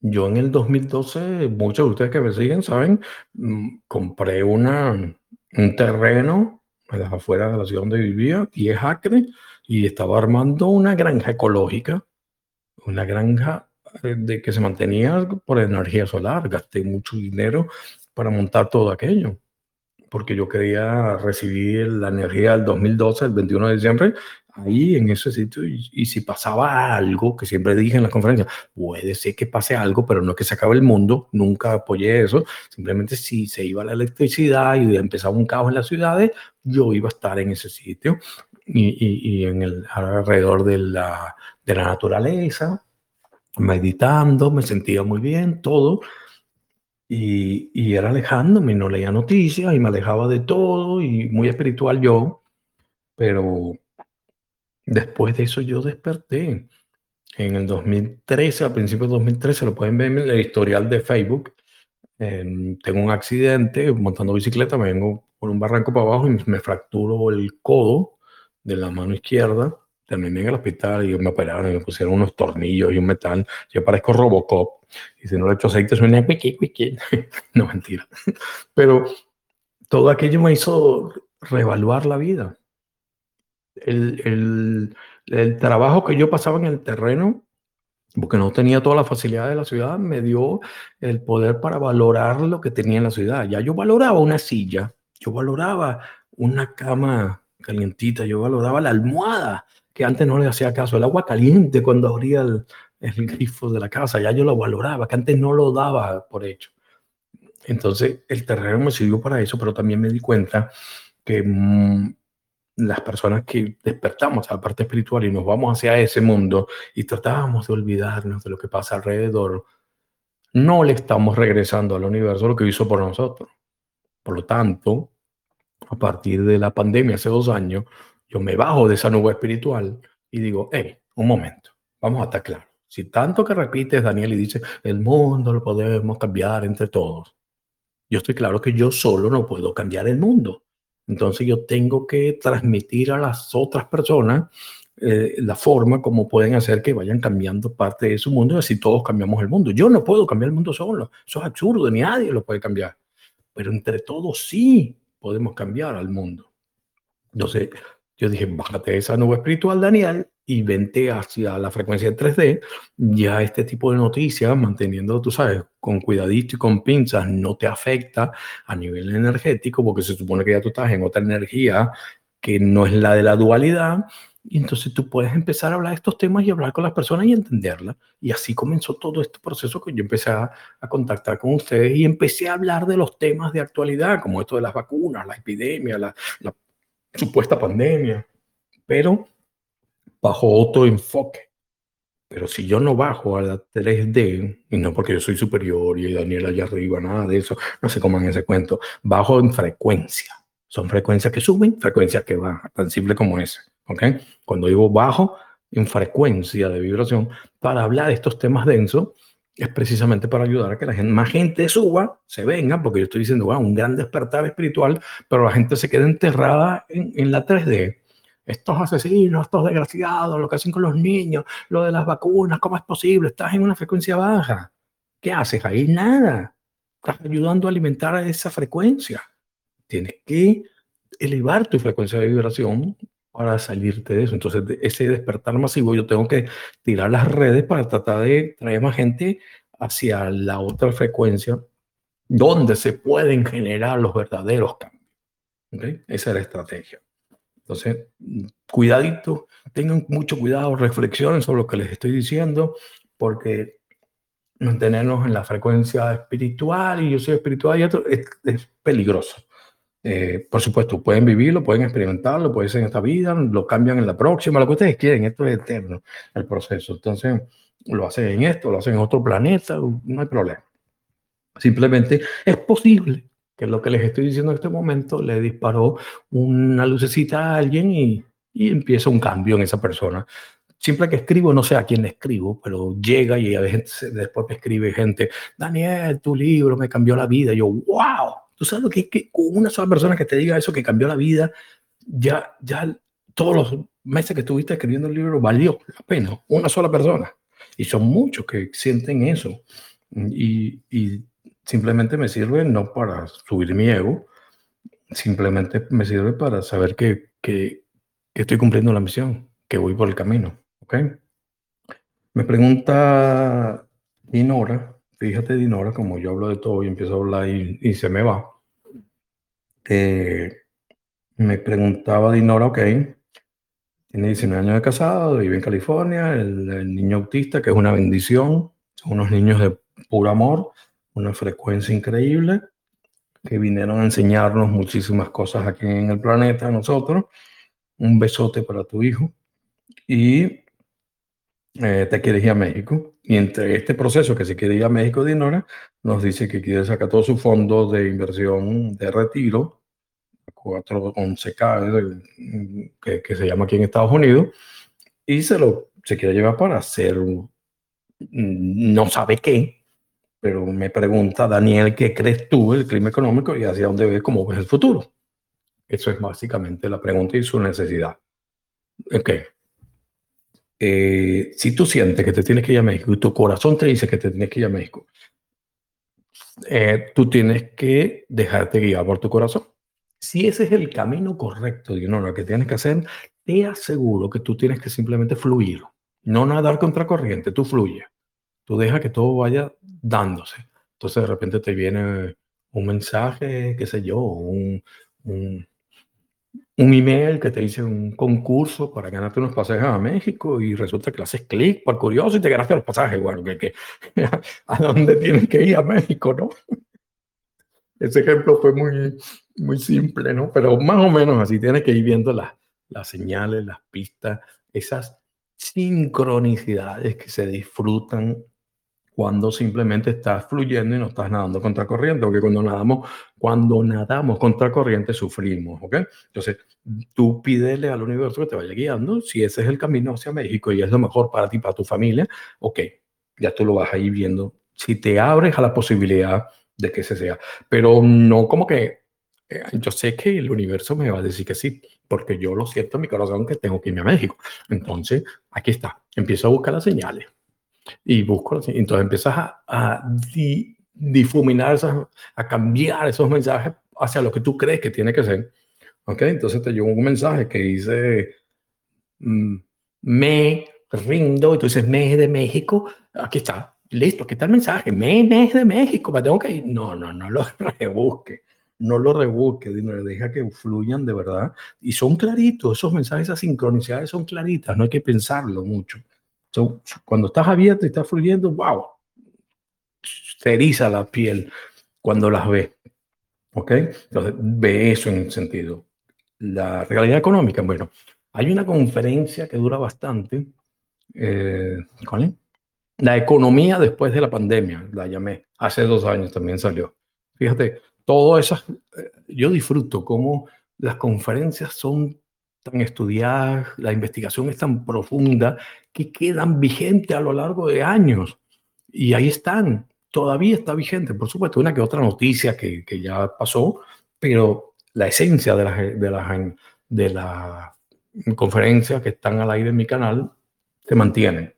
Yo en el 2012, muchos de ustedes que me siguen saben, mm, compré una, un terreno a las afueras de la ciudad donde vivía, 10 acres, y estaba armando una granja ecológica, una granja eh, de que se mantenía por energía solar. Gasté mucho dinero para montar todo aquello porque yo quería recibir la energía del 2012, el 21 de diciembre, ahí en ese sitio. Y, si pasaba algo, que siempre dije en las conferencias, puede ser que pase algo, pero no es que se acabe el mundo, nunca apoyé eso. Simplemente si se iba la electricidad y empezaba un caos en las ciudades, yo iba a estar en ese sitio y, y, en el alrededor de la, de la naturaleza, meditando, me sentía muy bien, todo y, y, era alejándome, no leía noticias y me alejaba de todo y muy espiritual yo, pero después de eso yo desperté. En el 2013, a principios de 2013, lo pueden ver en el historial de Facebook. tengo un accidente montando bicicleta, me vengo por un barranco para abajo y me fracturo el codo de la mano izquierda terminé en el hospital y me operaron y me pusieron unos tornillos y un metal. Yo parezco Robocop. Y si no le echo aceite, suena wiki, wiki. no, mentira. Pero todo aquello me hizo reevaluar la vida. El, el, el, trabajo que yo pasaba en el terreno, porque no tenía toda la facilidad de la ciudad, me dio el poder para valorar lo que tenía en la ciudad. Ya yo valoraba una silla, yo valoraba una cama calientita, yo valoraba la almohada que antes no le hacía caso. El agua caliente cuando abría el, grifo de la casa, ya yo lo valoraba, que antes no lo daba por hecho. Entonces, el terreno me sirvió para eso, pero también me di cuenta que mm, las personas que despertamos a la parte espiritual y nos vamos hacia ese mundo y tratábamos de olvidarnos de lo que pasa alrededor, no le estamos regresando al universo lo que hizo por nosotros. Por lo tanto, a partir de la pandemia hace dos años, yo me bajo de esa nube espiritual y digo, hey, un momento, vamos a estar claros. Si tanto que repites, Daniel, y dice, el mundo lo podemos cambiar entre todos. Yo estoy claro que yo solo no puedo cambiar el mundo. Entonces yo tengo que transmitir a las otras personas eh, la forma como pueden hacer que vayan cambiando parte de su mundo y así todos cambiamos el mundo. Yo no puedo cambiar el mundo solo. Eso es absurdo, ni nadie lo puede cambiar. Pero entre todos sí podemos cambiar al mundo. Entonces, yo dije, bájate esa nube espiritual, Daniel, y vente hacia la frecuencia de 3D. Ya este tipo de noticias, manteniendo, tú sabes, con cuidadito y con pinzas, no te afecta a nivel energético, porque se supone que ya tú estás en otra energía que no es la de la dualidad. Y entonces tú puedes empezar a hablar de estos temas y hablar con las personas y entenderlas. Y así comenzó todo este proceso que yo empecé a, contactar con ustedes y empecé a hablar de los temas de actualidad, como esto de las vacunas, la epidemia, la, la supuesta pandemia, pero bajo otro enfoque. Pero si yo no bajo a la 3D, y no porque yo soy superior y Daniel allá arriba, nada de eso, no se coman ese cuento, bajo en frecuencia. Son frecuencias que suben, frecuencias que bajan, tan simple como ese. ¿okay? Cuando digo bajo en frecuencia de vibración, para hablar de estos temas densos, es precisamente para ayudar a que la gente, más gente suba, se venga, porque yo estoy diciendo, wow, un gran despertar espiritual, pero la gente se queda enterrada en, en la 3D estos asesinos, estos desgraciados, lo que hacen con los niños, lo de las vacunas, ¿cómo es posible? Estás en una frecuencia baja. ¿Qué haces ahí? Nada. Estás ayudando a alimentar a esa frecuencia. Tienes que elevar tu frecuencia de vibración para salirte de eso. Entonces, ese despertar masivo, yo tengo que tirar las redes para tratar de traer más gente hacia la otra frecuencia donde se pueden generar los verdaderos cambios. ¿Okay? Esa es la estrategia. Entonces, cuidadito, tengan mucho cuidado, reflexionen sobre lo que les estoy diciendo, porque mantenernos en la frecuencia espiritual y yo soy espiritual y esto es, peligroso. Eh, por supuesto, pueden vivirlo, pueden experimentarlo, puede ser en esta vida, lo cambian en la próxima, lo que ustedes quieren, esto es eterno, el proceso. Entonces, lo hacen en esto, lo hacen en otro planeta, no hay problema. Simplemente es posible que lo que les estoy diciendo en este momento, le disparó una lucecita a alguien y, empieza un cambio en esa persona. Siempre que escribo, no sé a quién le escribo, pero llega y a veces después me escribe gente, Daniel, tu libro me cambió la vida. Yo, wow, tú sabes lo que es que con una sola persona que te diga eso que cambió la vida, ya, ya todos los meses que estuviste escribiendo el libro valió la pena, una sola persona. Y son muchos que sienten eso. Y, y simplemente me sirve no para subir mi ego, simplemente me sirve para saber que, que, estoy cumpliendo la misión, que voy por el camino. ¿ok? Me pregunta Dinora, fíjate Dinora, como yo hablo de todo y empiezo a hablar y, se me va. Me preguntaba Dinora, ok, tiene 19 años de casado, vive en California, el, el niño autista, que es una bendición, son unos niños de puro amor, una frecuencia increíble, que vinieron a enseñarnos muchísimas cosas aquí en el planeta, nosotros. Un besote para tu hijo. Y eh, te quieres ir a México. Y entre este proceso que se quiere ir a México, Dinora, nos dice que quiere sacar todos sus fondos de inversión de retiro, 411K, que, que se llama aquí en Estados Unidos, y se lo se quiere llevar para hacer no sabe qué, pero me pregunta, Daniel, ¿qué crees tú del clima económico y hacia dónde ves, cómo ves el futuro? Eso es básicamente la pregunta y su necesidad. Ok. Eh, si tú sientes que te tienes que ir a México y tu corazón te dice que te tienes que ir a México, eh, tú tienes que dejarte guiar por tu corazón. Si ese es el camino correcto, y no, lo que tienes que hacer, te aseguro que tú tienes que simplemente fluir, no nadar contra corriente, tú fluyes. Tú dejas que todo vaya dándose. Entonces de repente te viene un mensaje, qué sé yo, un, un, email que te dice un concurso para ganarte unos pasajes a México y resulta que le haces clic por curioso y te ganaste los pasajes. Bueno, que, que, ¿a dónde tienes que ir a México, no? Ese ejemplo fue muy, muy simple, ¿no? Pero más o menos así tienes que ir viendo las, las señales, las pistas, esas sincronicidades que se disfrutan cuando simplemente estás fluyendo y no estás nadando contra corriente, porque cuando nadamos, cuando nadamos contra corriente sufrimos, ¿ok? Entonces, tú pídele al universo que te vaya guiando, si ese es el camino hacia México y es lo mejor para ti, para tu familia, ok, ya tú lo vas a ir viendo, si te abres a la posibilidad de que ese sea, pero no como que eh, yo sé que el universo me va a decir que sí, porque yo lo siento en mi corazón que tengo que irme a México. Entonces, aquí está, empiezo a buscar las señales y busco, entonces empiezas a, difuminar, a cambiar esos mensajes hacia lo que tú crees que tiene que ser. ¿Ok? Entonces te llegó un mensaje que dice, mm, me rindo, y tú dices, me de México, aquí está, listo, aquí está el mensaje, me, me de México, me tengo que ir. No, no, no lo rebusque. no lo rebusque, deja que fluyan de verdad. Y son claritos, esos mensajes, esas sincronicidades son claritas, no hay que pensarlo mucho. Cuando estás abierto y estás fluyendo, wow, se eriza la piel cuando las ves. ¿Ok? Entonces, ve eso en sentido. La realidad económica, bueno, hay una conferencia que dura bastante. Eh, ¿Cuál es? La economía después de la pandemia, la llamé. Hace dos años también salió. Fíjate, todo eso, eh, yo disfruto cómo las conferencias son tan estudiadas, la investigación es tan profunda que quedan vigentes a lo largo de años. Y ahí están, todavía está vigente. Por supuesto, una que otra noticia que, que ya pasó, pero la esencia de las de la, de la conferencias que están al aire en mi canal se mantiene.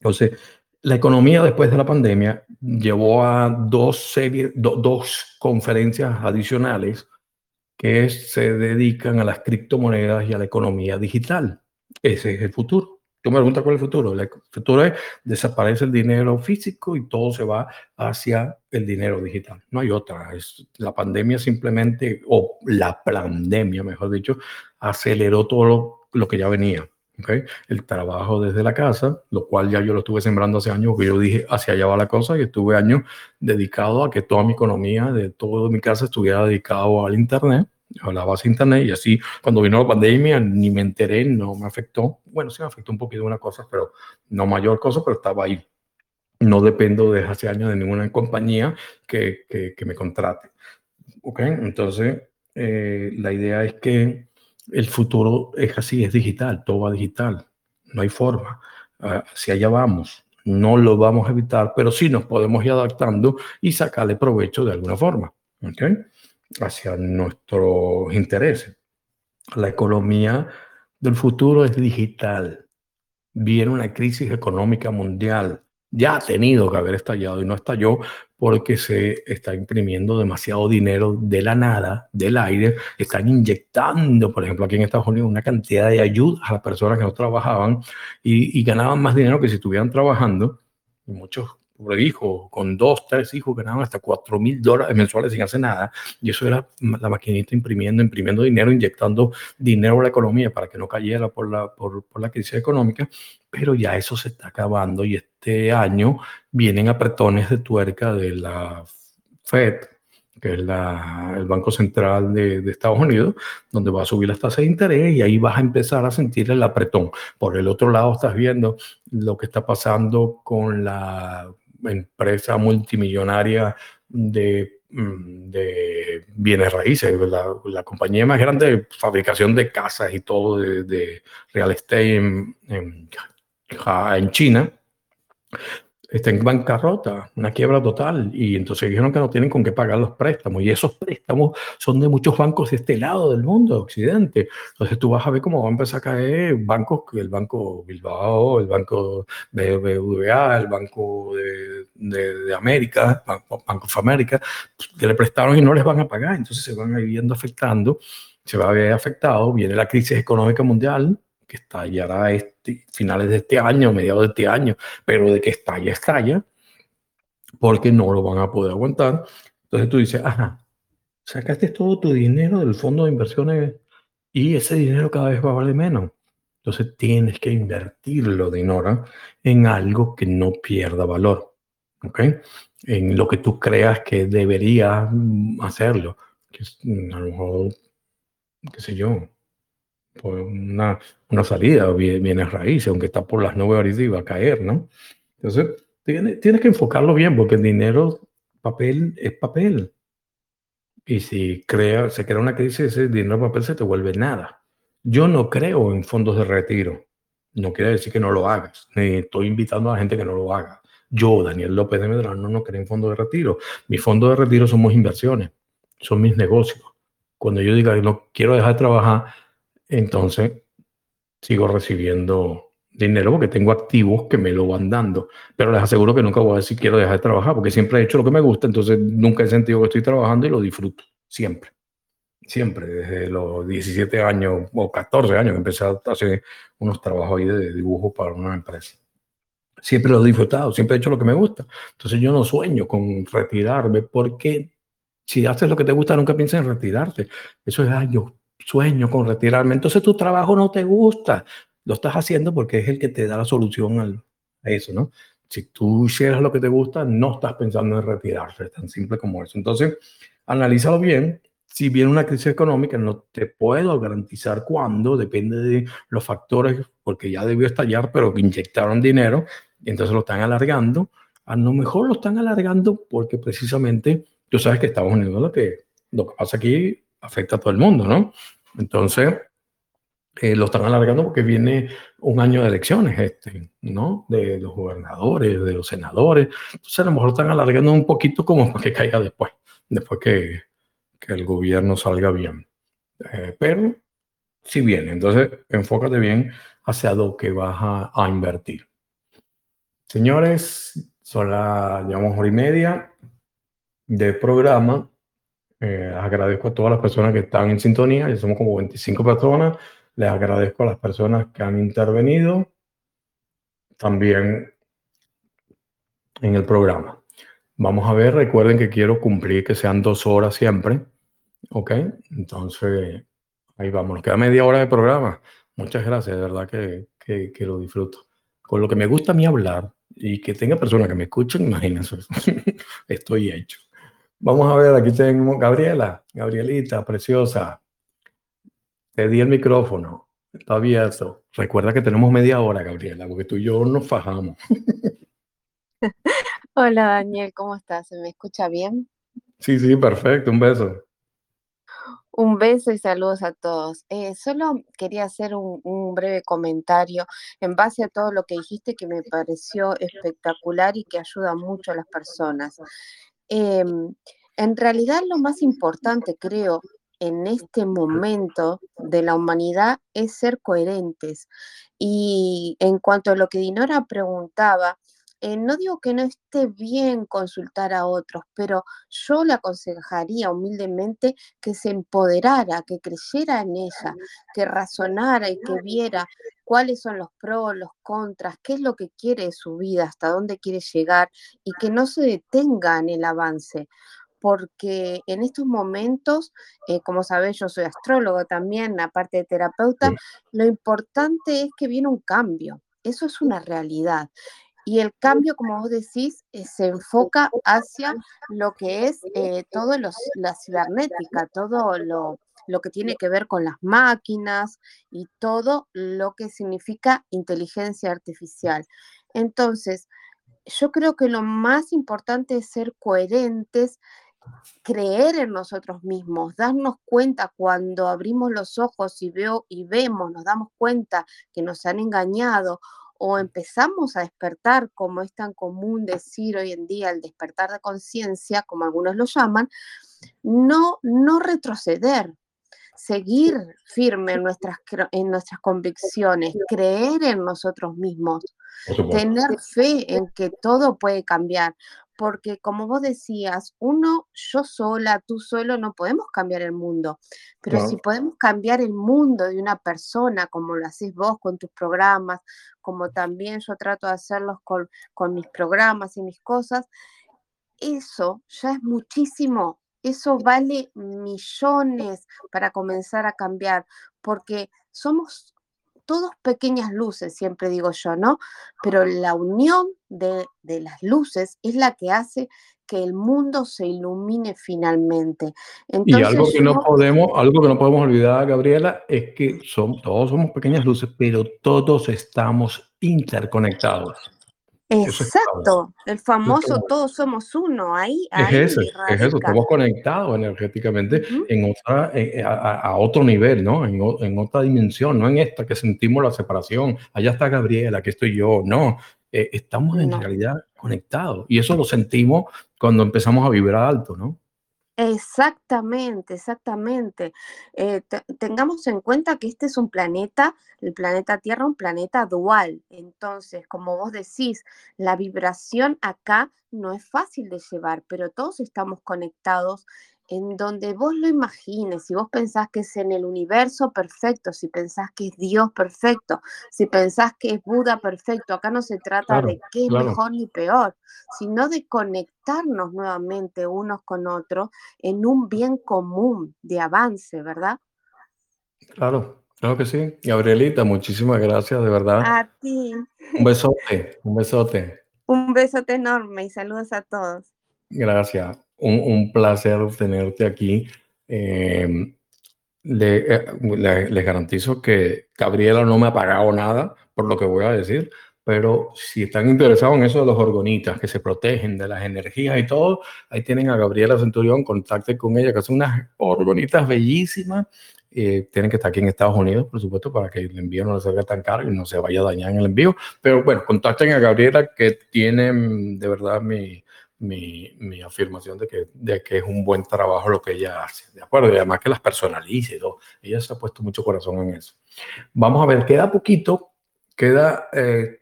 Entonces, la economía después de la pandemia llevó a dos, series, dos conferencias adicionales que se dedican a las criptomonedas y a la economía digital. Ese es el futuro. Tú me preguntas cuál es el futuro. El futuro es desaparece el dinero físico y todo se va hacia el dinero digital. No hay otra. Es, la pandemia simplemente, o la pandemia, mejor dicho, aceleró todo lo, lo que ya venía. Okay. El trabajo desde la casa, lo cual ya yo lo estuve sembrando hace años, porque yo dije hacia allá va la cosa y estuve años dedicado a que toda mi economía de toda mi casa estuviera dedicado al Internet, a la base de Internet y así cuando vino la pandemia ni me enteré, no me afectó. Bueno, sí me afectó un poquito una cosa, pero no mayor cosa, pero estaba ahí. No dependo desde hace años de ninguna compañía que, que, que me contrate. ¿Ok? Entonces, eh, la idea es que el futuro es así, es digital, todo va digital, no hay forma. si allá vamos, no lo vamos a evitar, pero sí nos podemos ir adaptando y sacarle provecho de alguna forma, ¿ok? Hacia nuestros intereses. La economía del futuro es digital. Viene una crisis económica mundial ya ha tenido que haber estallado y no estalló porque se está imprimiendo demasiado dinero de la nada, del aire, están inyectando, por ejemplo, aquí en Estados Unidos, una cantidad de ayuda a las personas que no trabajaban y, y ganaban más dinero que si estuvieran trabajando. Y muchos hijo, con dos, tres hijos ganaban hasta cuatro mil dólares mensuales sin hacer nada. Y eso era la maquinita imprimiendo, imprimiendo dinero, inyectando dinero a la economía para que no cayera por la, por la crisis económica. Pero ya eso se está acabando y este año vienen apretones de tuerca de la Fed, que es la, el Banco Central de, de, Estados Unidos, donde va a subir las tasas de interés y ahí vas a empezar a sentir el apretón. Por el otro lado, estás viendo lo que está pasando con la empresa multimillonaria de, mm, de bienes raíces, la, compañía más grande de fabricación de casas y todo de, real estate en, en China, está en bancarrota, una quiebra total, y entonces dijeron que no tienen con qué pagar los préstamos, y esos préstamos son de muchos bancos de este lado del mundo, Occidente. Entonces tú vas a ver cómo va a empezar a caer bancos, el Banco Bilbao, el Banco BBVA, el Banco de, de, de América, Banco of America, que le prestaron y no les van a pagar, entonces se van a ir viendo afectando, se va a ver afectado, viene la crisis económica mundial, que estallará este, finales de este año, mediados de este año, pero de que estalla, estalla, porque no lo van a poder aguantar. Entonces tú dices, ajá, sacaste todo tu dinero del fondo de inversiones y ese dinero cada vez va a valer menos. Entonces tienes que invertirlo, Dinora, en algo que no pierda valor. ¿Ok? En lo que tú creas que debería hacerlo. Que a lo mejor, qué sé yo, por una, una salida, viene raíz, aunque está por las nubes ahorita y va a caer, ¿no? Entonces, tienes, tienes que enfocarlo bien, porque el dinero, papel, es papel. Y si crea, se crea una crisis, ese dinero papel se te vuelve nada. Yo no creo en fondos de retiro. No quiere decir que no lo hagas. Ni estoy invitando a la gente que no lo haga. Yo, Daniel López de Medrano, no creo en fondos de retiro. Mis fondos de retiro somos inversiones, son mis negocios. Cuando yo diga que no quiero dejar de trabajar, entonces sigo recibiendo dinero porque tengo activos que me lo van dando. Pero les aseguro que nunca voy a decir quiero dejar de trabajar porque siempre he hecho lo que me gusta, entonces nunca he sentido que estoy trabajando y lo disfruto, siempre. Siempre, desde los 17 años o 14 años que empecé a hacer unos trabajos ahí de dibujo para una empresa. Siempre lo he disfrutado, siempre he hecho lo que me gusta. Entonces yo no sueño con retirarme porque Si haces lo que te gusta, nunca pienses en retirarte. Eso es, ay, yo sueño con retirarme. Entonces tu trabajo no te gusta. Lo estás haciendo porque es el que te da la solución a eso, ¿no? Si tú hicieras lo que te gusta, no estás pensando en retirarse, es tan simple como eso. Entonces, analízalo bien. Si viene una crisis económica, no te puedo garantizar cuándo, depende de los factores, porque ya debió estallar, pero inyectaron dinero y entonces lo están alargando. A lo mejor lo están alargando porque precisamente tú sabes que Estados Unidos lo que, lo que pasa aquí afecta a todo el mundo, ¿no? Entonces, eh, lo están alargando porque viene un año de elecciones, este, ¿no? De los gobernadores, de los senadores. Entonces, a lo mejor están alargando un poquito como para que caiga después, después que, que el gobierno salga bien. Eh, pero si viene, entonces enfócate bien hacia lo que vas a, invertir. Señores, son las, llevamos hora y media de programa. Eh, agradezco a todas las personas que están en sintonía, ya somos como 25 personas. Les agradezco a las personas que han intervenido también en el programa. Vamos a ver, recuerden que quiero cumplir que sean dos horas siempre. ¿Ok? Entonces, ahí vamos. Nos queda media hora de programa. Muchas gracias, de verdad que, que, que lo disfruto. Con lo que me gusta a mí hablar y que tenga personas que me escuchen, imagínense, estoy hecho. Vamos a ver, aquí tenemos Gabriela, Gabrielita, preciosa. Te di el micrófono, está abierto. Recuerda que tenemos media hora, Gabriela, porque tú y yo nos fajamos. Hola Daniel, ¿cómo estás? ¿Se me escucha bien? Sí, sí, perfecto, un beso. Un beso y saludos a todos. Eh, solo quería hacer un, un, breve comentario en base a todo lo que dijiste que me pareció espectacular y que ayuda mucho a las personas. Eh, en realidad lo más importante, creo, en este momento de la humanidad es ser coherentes. Y en cuanto a lo que Dinora preguntaba, eh, no digo que no esté bien consultar a otros, pero yo le aconsejaría humildemente que se empoderara, que creyera en ella, que razonara y que viera cuáles son los pros, los contras, qué es lo que quiere de su vida, hasta dónde quiere llegar y que no se detenga en el avance porque en estos momentos, eh, como sabéis, yo soy astrólogo también, aparte de terapeuta, lo importante es que viene un cambio, eso es una realidad. Y el cambio, como vos decís, eh, se enfoca hacia lo que es eh, todo los, la cibernética, todo lo, lo que tiene que ver con las máquinas y todo lo que significa inteligencia artificial. Entonces, yo creo que lo más importante es ser coherentes, creer en nosotros mismos, darnos cuenta cuando abrimos los ojos y veo y vemos, nos damos cuenta que nos han engañado o empezamos a despertar, como es tan común decir hoy en día, el despertar de conciencia, como algunos lo llaman, no, no retroceder, seguir firme en nuestras, en nuestras convicciones, creer en nosotros mismos, tener fe en que todo puede cambiar, porque como vos decías, uno, yo sola, tú solo, no podemos cambiar el mundo, pero no. si podemos cambiar el mundo de una persona, como lo haces vos con tus programas, como también yo trato de hacerlos con, con mis programas y mis cosas, eso ya es muchísimo, eso vale millones para comenzar a cambiar, porque somos todos pequeñas luces, siempre digo yo, ¿no? Pero la unión de, de, las luces es la que hace que el mundo se ilumine finalmente. Entonces, y algo que yo... no podemos, algo que no podemos olvidar, Gabriela, es que son, todos somos pequeñas luces, pero todos estamos interconectados. Exacto, el famoso todos somos uno, ahí, ahí es, ese, es eso, estamos conectados energéticamente uh -huh. en otra, en, a, a, otro nivel, ¿no? En, en, otra dimensión, no en esta que sentimos la separación, allá está Gabriela, aquí estoy yo, no, eh, estamos en no. realidad conectados y eso lo sentimos cuando empezamos a vibrar alto, ¿no? Exactamente, exactamente. Eh, te, tengamos en cuenta que este es un planeta, el planeta Tierra, un planeta dual. Entonces, como vos decís, la vibración acá no es fácil de llevar, pero todos estamos conectados en donde vos lo imagines, si vos pensás que es en el universo perfecto, si pensás que es Dios perfecto, si pensás que es Buda perfecto, acá no se trata de qué es mejor ni peor, sino de conectarnos nuevamente unos con otros en un bien común de avance, ¿verdad? Claro, claro que sí. Gabrielita, muchísimas gracias, de verdad. A ti. Un besote, un besote. Un besote enorme y saludos a todos. Gracias un, placer tenerte aquí. Eh, eh, le, les garantizo que Gabriela no me ha pagado nada por lo que voy a decir, pero si están interesados en eso de los orgonitas que se protegen de las energías y todo, ahí tienen a Gabriela Centurión, contacte con ella, que son unas orgonitas bellísimas. Eh, tienen que estar aquí en Estados Unidos, por supuesto, para que el envío no les salga tan caro y no se vaya a dañar en el envío. Pero bueno, contacten a Gabriela, que tienen de verdad mi, mi, mi, afirmación de que, de que es un buen trabajo lo que ella hace, ¿de acuerdo? Y además que las personalice, todo. ella se ha puesto mucho corazón en eso. Vamos a ver, queda poquito, queda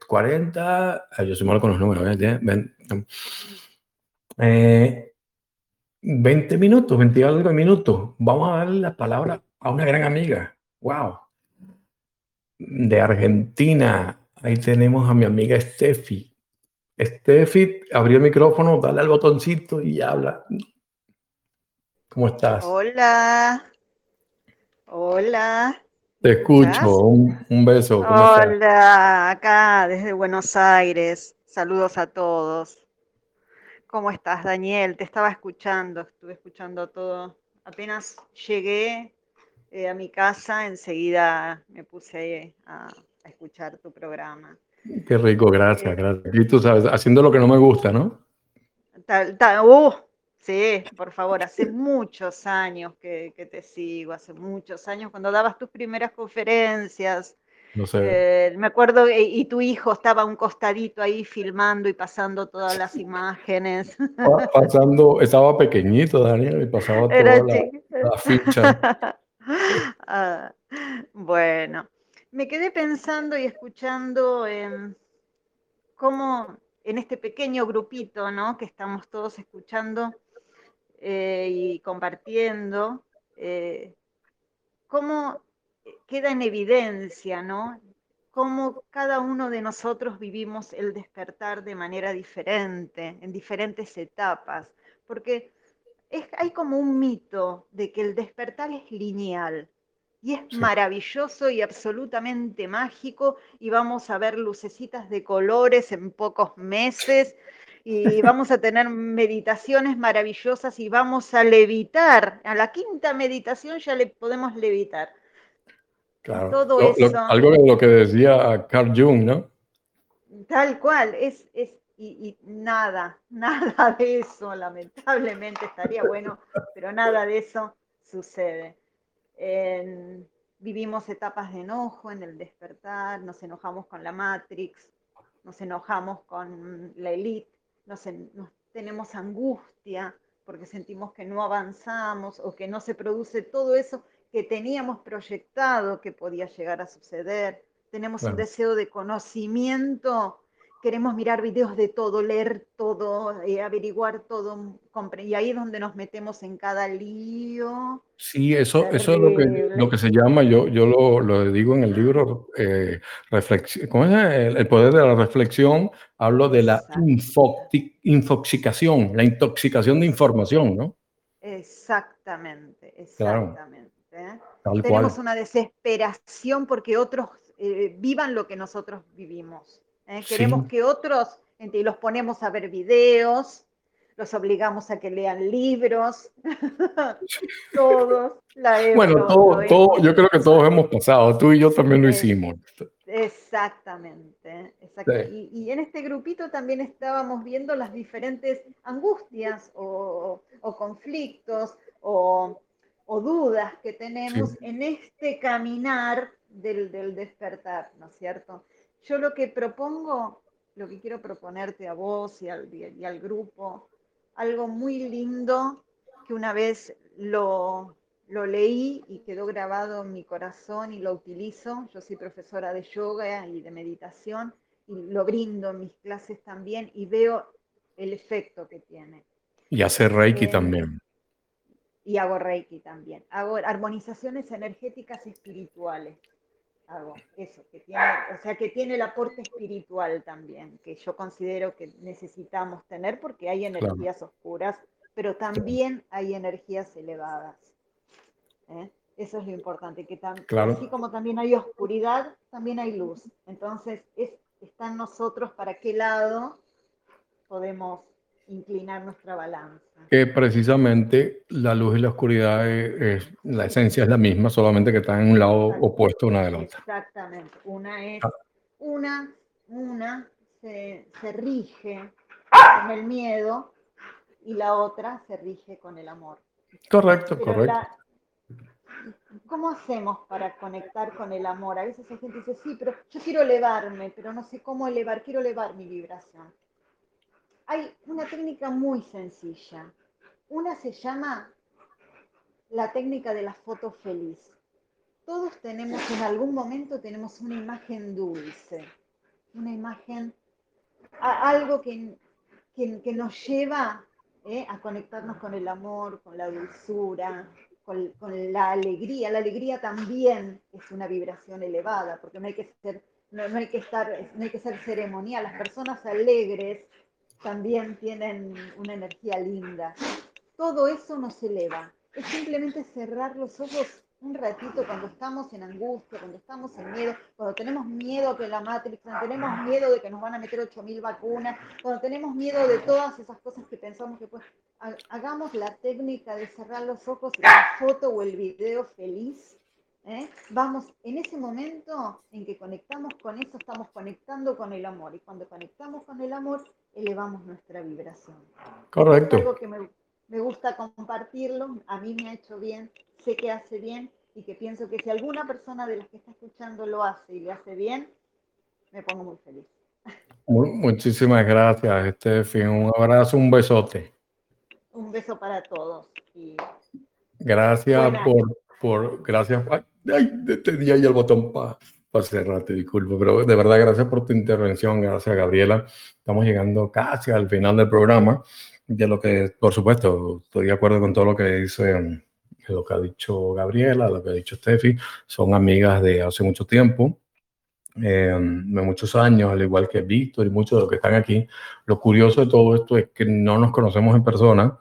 40, eh, yo soy malo con los números, ¿eh? 20 minutos, 20 algo minutos. Vamos a darle la palabra a una gran amiga, wow, de Argentina. Ahí tenemos a mi amiga Steffi. Steffi, abrí el micrófono, dale al botoncito y habla. ¿Cómo estás? Hola. Hola. Te escucho. Un, beso. Hola, acá desde Buenos Aires. Saludos a todos. ¿Cómo estás, Daniel? Te estaba escuchando, estuve escuchando todo. Apenas llegué eh, a mi casa, enseguida me puse a escuchar tu programa. Qué rico, gracias, gracias. Y tú sabes, haciendo lo que no me gusta, ¿no? uh, sí, por favor, hace muchos años que, te sigo, hace muchos años, cuando dabas tus primeras conferencias. No sé. Eh, me acuerdo, eh, y tu hijo estaba un costadito ahí filmando y pasando todas las imágenes. Pasando, estaba pequeñito, Daniel, y pasaba toda la, ficha. Ah, bueno, me quedé pensando y escuchando en cómo en este pequeño grupito, ¿no? Que estamos todos escuchando eh, y compartiendo, eh, cómo queda en evidencia, ¿no? Cómo cada uno de nosotros vivimos el despertar de manera diferente, en diferentes etapas, porque hay como un mito de que el despertar es lineal, y es maravilloso y absolutamente mágico y vamos a ver lucecitas de colores en pocos meses y vamos a tener meditaciones maravillosas y vamos a levitar. A la quinta meditación ya le podemos levitar. Claro. Todo eso. algo de lo que decía Carl Jung, ¿no? Tal cual, es, es y, y, nada, nada de eso, lamentablemente estaría bueno, pero nada de eso sucede vivimos etapas de enojo en el despertar, nos enojamos con la Matrix, nos enojamos con la elite, nos, tenemos angustia porque sentimos que no avanzamos o que no se produce todo eso que teníamos proyectado que podía llegar a suceder. Tenemos un deseo de conocimiento queremos mirar videos de todo, leer todo, eh, averiguar todo, y ahí es donde nos metemos en cada lío. Sí, eso, eso es lo que, lo que se llama, yo, yo lo, lo digo en el libro, eh, ¿cómo es? El, poder de la reflexión, hablo de la infoxicación, la intoxicación de información, ¿no? Exactamente, exactamente. ¿eh? Tenemos una desesperación porque otros vivan lo que nosotros vivimos. ¿Eh? Queremos que otros, y los ponemos a ver videos, los obligamos a que lean libros, todos. bueno, todo, todo, yo creo que todos hemos pasado, tú y yo también lo hicimos. Exactamente. Y, en este grupito también estábamos viendo las diferentes angustias o, conflictos o, dudas que tenemos en este caminar del, del despertar, ¿no es cierto? Yo lo que propongo, lo que quiero proponerte a vos y al, y al grupo, algo muy lindo que una vez lo, lo leí y quedó grabado en mi corazón y lo utilizo. Yo soy profesora de yoga y de meditación y lo brindo en mis clases también y veo el efecto que tiene. Y hace Reiki eh, también. y hago Reiki también. Hago armonizaciones energéticas espirituales. Hago eso, que tiene, o sea, que tiene el aporte espiritual también, que yo considero que necesitamos tener porque hay energías oscuras, pero también hay energías elevadas. ¿eh? Eso es lo importante, que así como también hay oscuridad, también hay luz. Entonces, es, está en nosotros para qué lado podemos inclinar nuestra balanza. Que precisamente la luz y la oscuridad, es, la esencia es la misma, solamente que están en un lado opuesto una de la otra. Exactamente. Una es, ah. una, una se, se rige con el miedo y la otra se rige con el amor. Correcto, correcto. ¿Cómo hacemos para conectar con el amor? A veces la gente dice, sí, pero yo quiero elevarme, pero no sé cómo elevar, quiero elevar mi vibración hay una técnica muy sencilla. Una se llama la técnica de la foto feliz. Todos tenemos, en algún momento tenemos una imagen dulce, una imagen, algo que, que, nos lleva eh, a conectarnos con el amor, con la dulzura, con, la alegría. La alegría también es una vibración elevada, porque no hay que ser, no, hay que estar, no hay que ser ceremonial. Las personas alegres también tienen una energía linda. Todo eso nos eleva. Es simplemente cerrar los ojos un ratito cuando estamos en angustia, cuando estamos en miedo, cuando tenemos miedo que la Matrix, cuando tenemos miedo de que nos van a meter 8.000 vacunas, cuando tenemos miedo de todas esas cosas que pensamos que pues hagamos la técnica de cerrar los ojos, la foto o el video feliz ¿eh? Vamos, en ese momento en que conectamos con eso, estamos conectando con el amor. Y cuando conectamos con el amor, elevamos nuestra vibración. Correcto. Es algo que me, me gusta compartirlo, a mí me ha hecho bien, sé que hace bien y que pienso que si alguna persona de las que está escuchando lo hace y le hace bien, me pongo muy feliz. muchísimas gracias, Estefi. Un abrazo, un besote. Un beso para todos. gracias por, por, gracias. Ay, tenía ahí el botón para pa cerrarte, disculpa, pero de verdad gracias por tu intervención, gracias Gabriela. Estamos llegando casi al final del programa, de lo que, por supuesto, estoy de acuerdo con todo lo que dice, lo que ha dicho Gabriela, lo que ha dicho Steffi, son amigas de hace mucho tiempo, eh, de muchos años, al igual que Víctor y muchos de los que están aquí. Lo curioso de todo esto es que no nos conocemos en persona,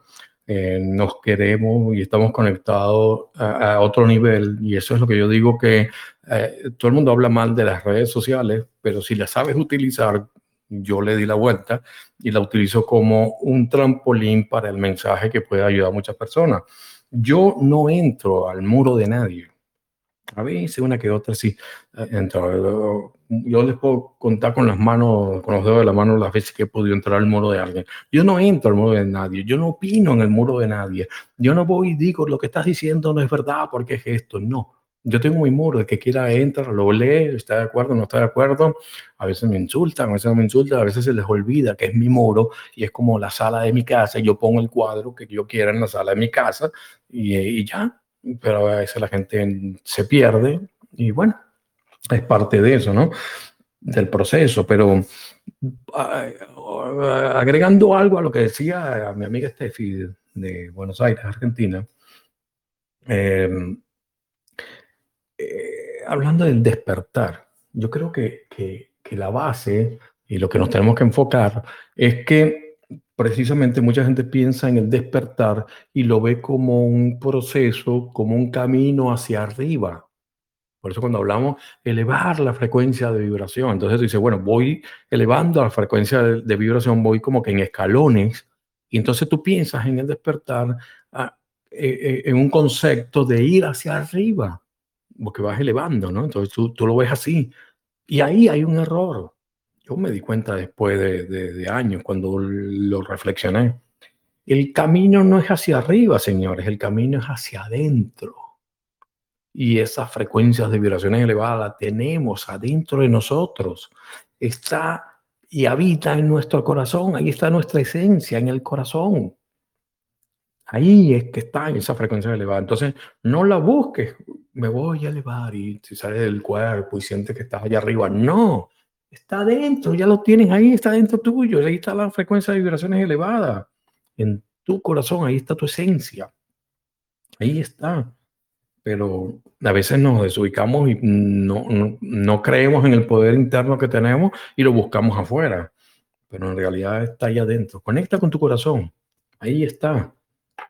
eh, nos queremos y estamos conectados a, otro nivel. Y eso es lo que yo digo que eh, todo el mundo habla mal de las redes sociales, pero si las sabes utilizar, yo le di la vuelta y la utilizo como un trampolín para el mensaje que puede ayudar a muchas personas. Yo no entro al muro de nadie. A veces una que otra sí eh, entro yo les puedo contar con las manos, con los dedos de la mano las veces que he podido entrar al muro de alguien. Yo no entro al muro de nadie, yo no opino en el muro de nadie. Yo no voy y digo lo que estás diciendo no es verdad porque es esto. No. Yo tengo mi muro, el que quiera entra, lo lee, está de acuerdo, no está de acuerdo. A veces me insultan, a veces no me insultan, a veces se les olvida que es mi muro y es como la sala de mi casa. Yo pongo el cuadro que yo quiera en la sala de mi casa y, y ya. Pero a veces la gente se pierde y bueno, es parte de eso, ¿no? Del proceso, pero agregando algo a lo que decía mi amiga Steffi de Buenos Aires, Argentina, em, eh, hablando del despertar, yo creo que, que, que la base y lo que nos tenemos que enfocar es que precisamente mucha gente piensa en el despertar y lo ve como un proceso, como un camino hacia arriba, por eso cuando hablamos elevar la frecuencia de vibración, entonces tú dices, bueno, voy elevando la frecuencia de, vibración, voy como que en escalones, y entonces tú piensas en el despertar ah, eh, eh, en un concepto de ir hacia arriba, porque vas elevando, ¿no? Entonces tú, tú, lo ves así. Y ahí hay un error. Yo me di cuenta después de, de años, cuando lo reflexioné. El camino no es hacia arriba, señores, el camino es hacia adentro y esas frecuencias de vibraciones elevadas tenemos adentro de nosotros. Está y habita en nuestro corazón. Ahí está nuestra esencia, en el corazón. Ahí es que está en esa frecuencia elevada. Entonces, no la busques. Me voy a elevar y si sales del cuerpo y sientes que estás allá arriba. No, está adentro, ya lo tienes ahí, está dentro tuyo. Ahí está la frecuencia de vibraciones elevadas. En tu corazón, ahí está tu esencia. Ahí está. Pero a veces nos desubicamos y no, no, no creemos en el poder interno que tenemos y lo buscamos afuera. Pero en realidad está ahí adentro. Conecta con tu corazón. Ahí está.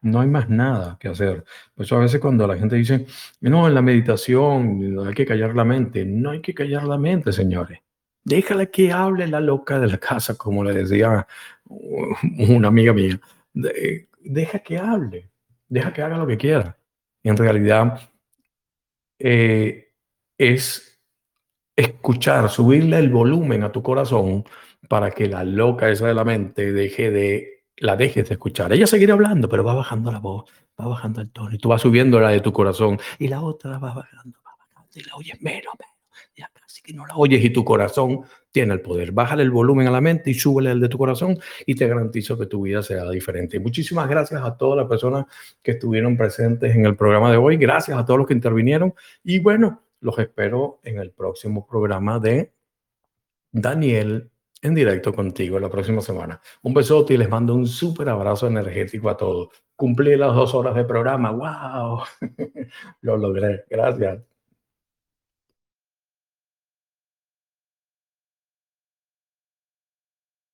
No hay más nada que hacer. Por eso a veces cuando la gente dice, no, en la meditación hay que callar la mente. No hay que callar la mente, señores. Déjala que hable la loca de la casa, como le decía una amiga mía. Deja que hable. Deja que haga lo que quiera. En realidad eh, es escuchar, subirle el volumen a tu corazón para que la loca esa de la mente deje de la dejes de escuchar. Ella seguirá hablando, pero va bajando la voz, va bajando el tono y tú vas subiendo la de tu corazón y la otra va bajando, va bajando y la oyes menos, menos. Ya casi que no la oyes y tu corazón tiene el poder. Bájale el volumen a la mente y súbele el de tu corazón y te garantizo que tu vida será diferente. muchísimas gracias a todas las personas que estuvieron presentes en el programa de hoy. Gracias a todos los que intervinieron y bueno, los espero en el próximo programa de Daniel en directo contigo la próxima semana. Un besote y les mando un súper abrazo energético a todos. Cumplí las dos horas de programa. ¡Wow! Lo logré. Gracias.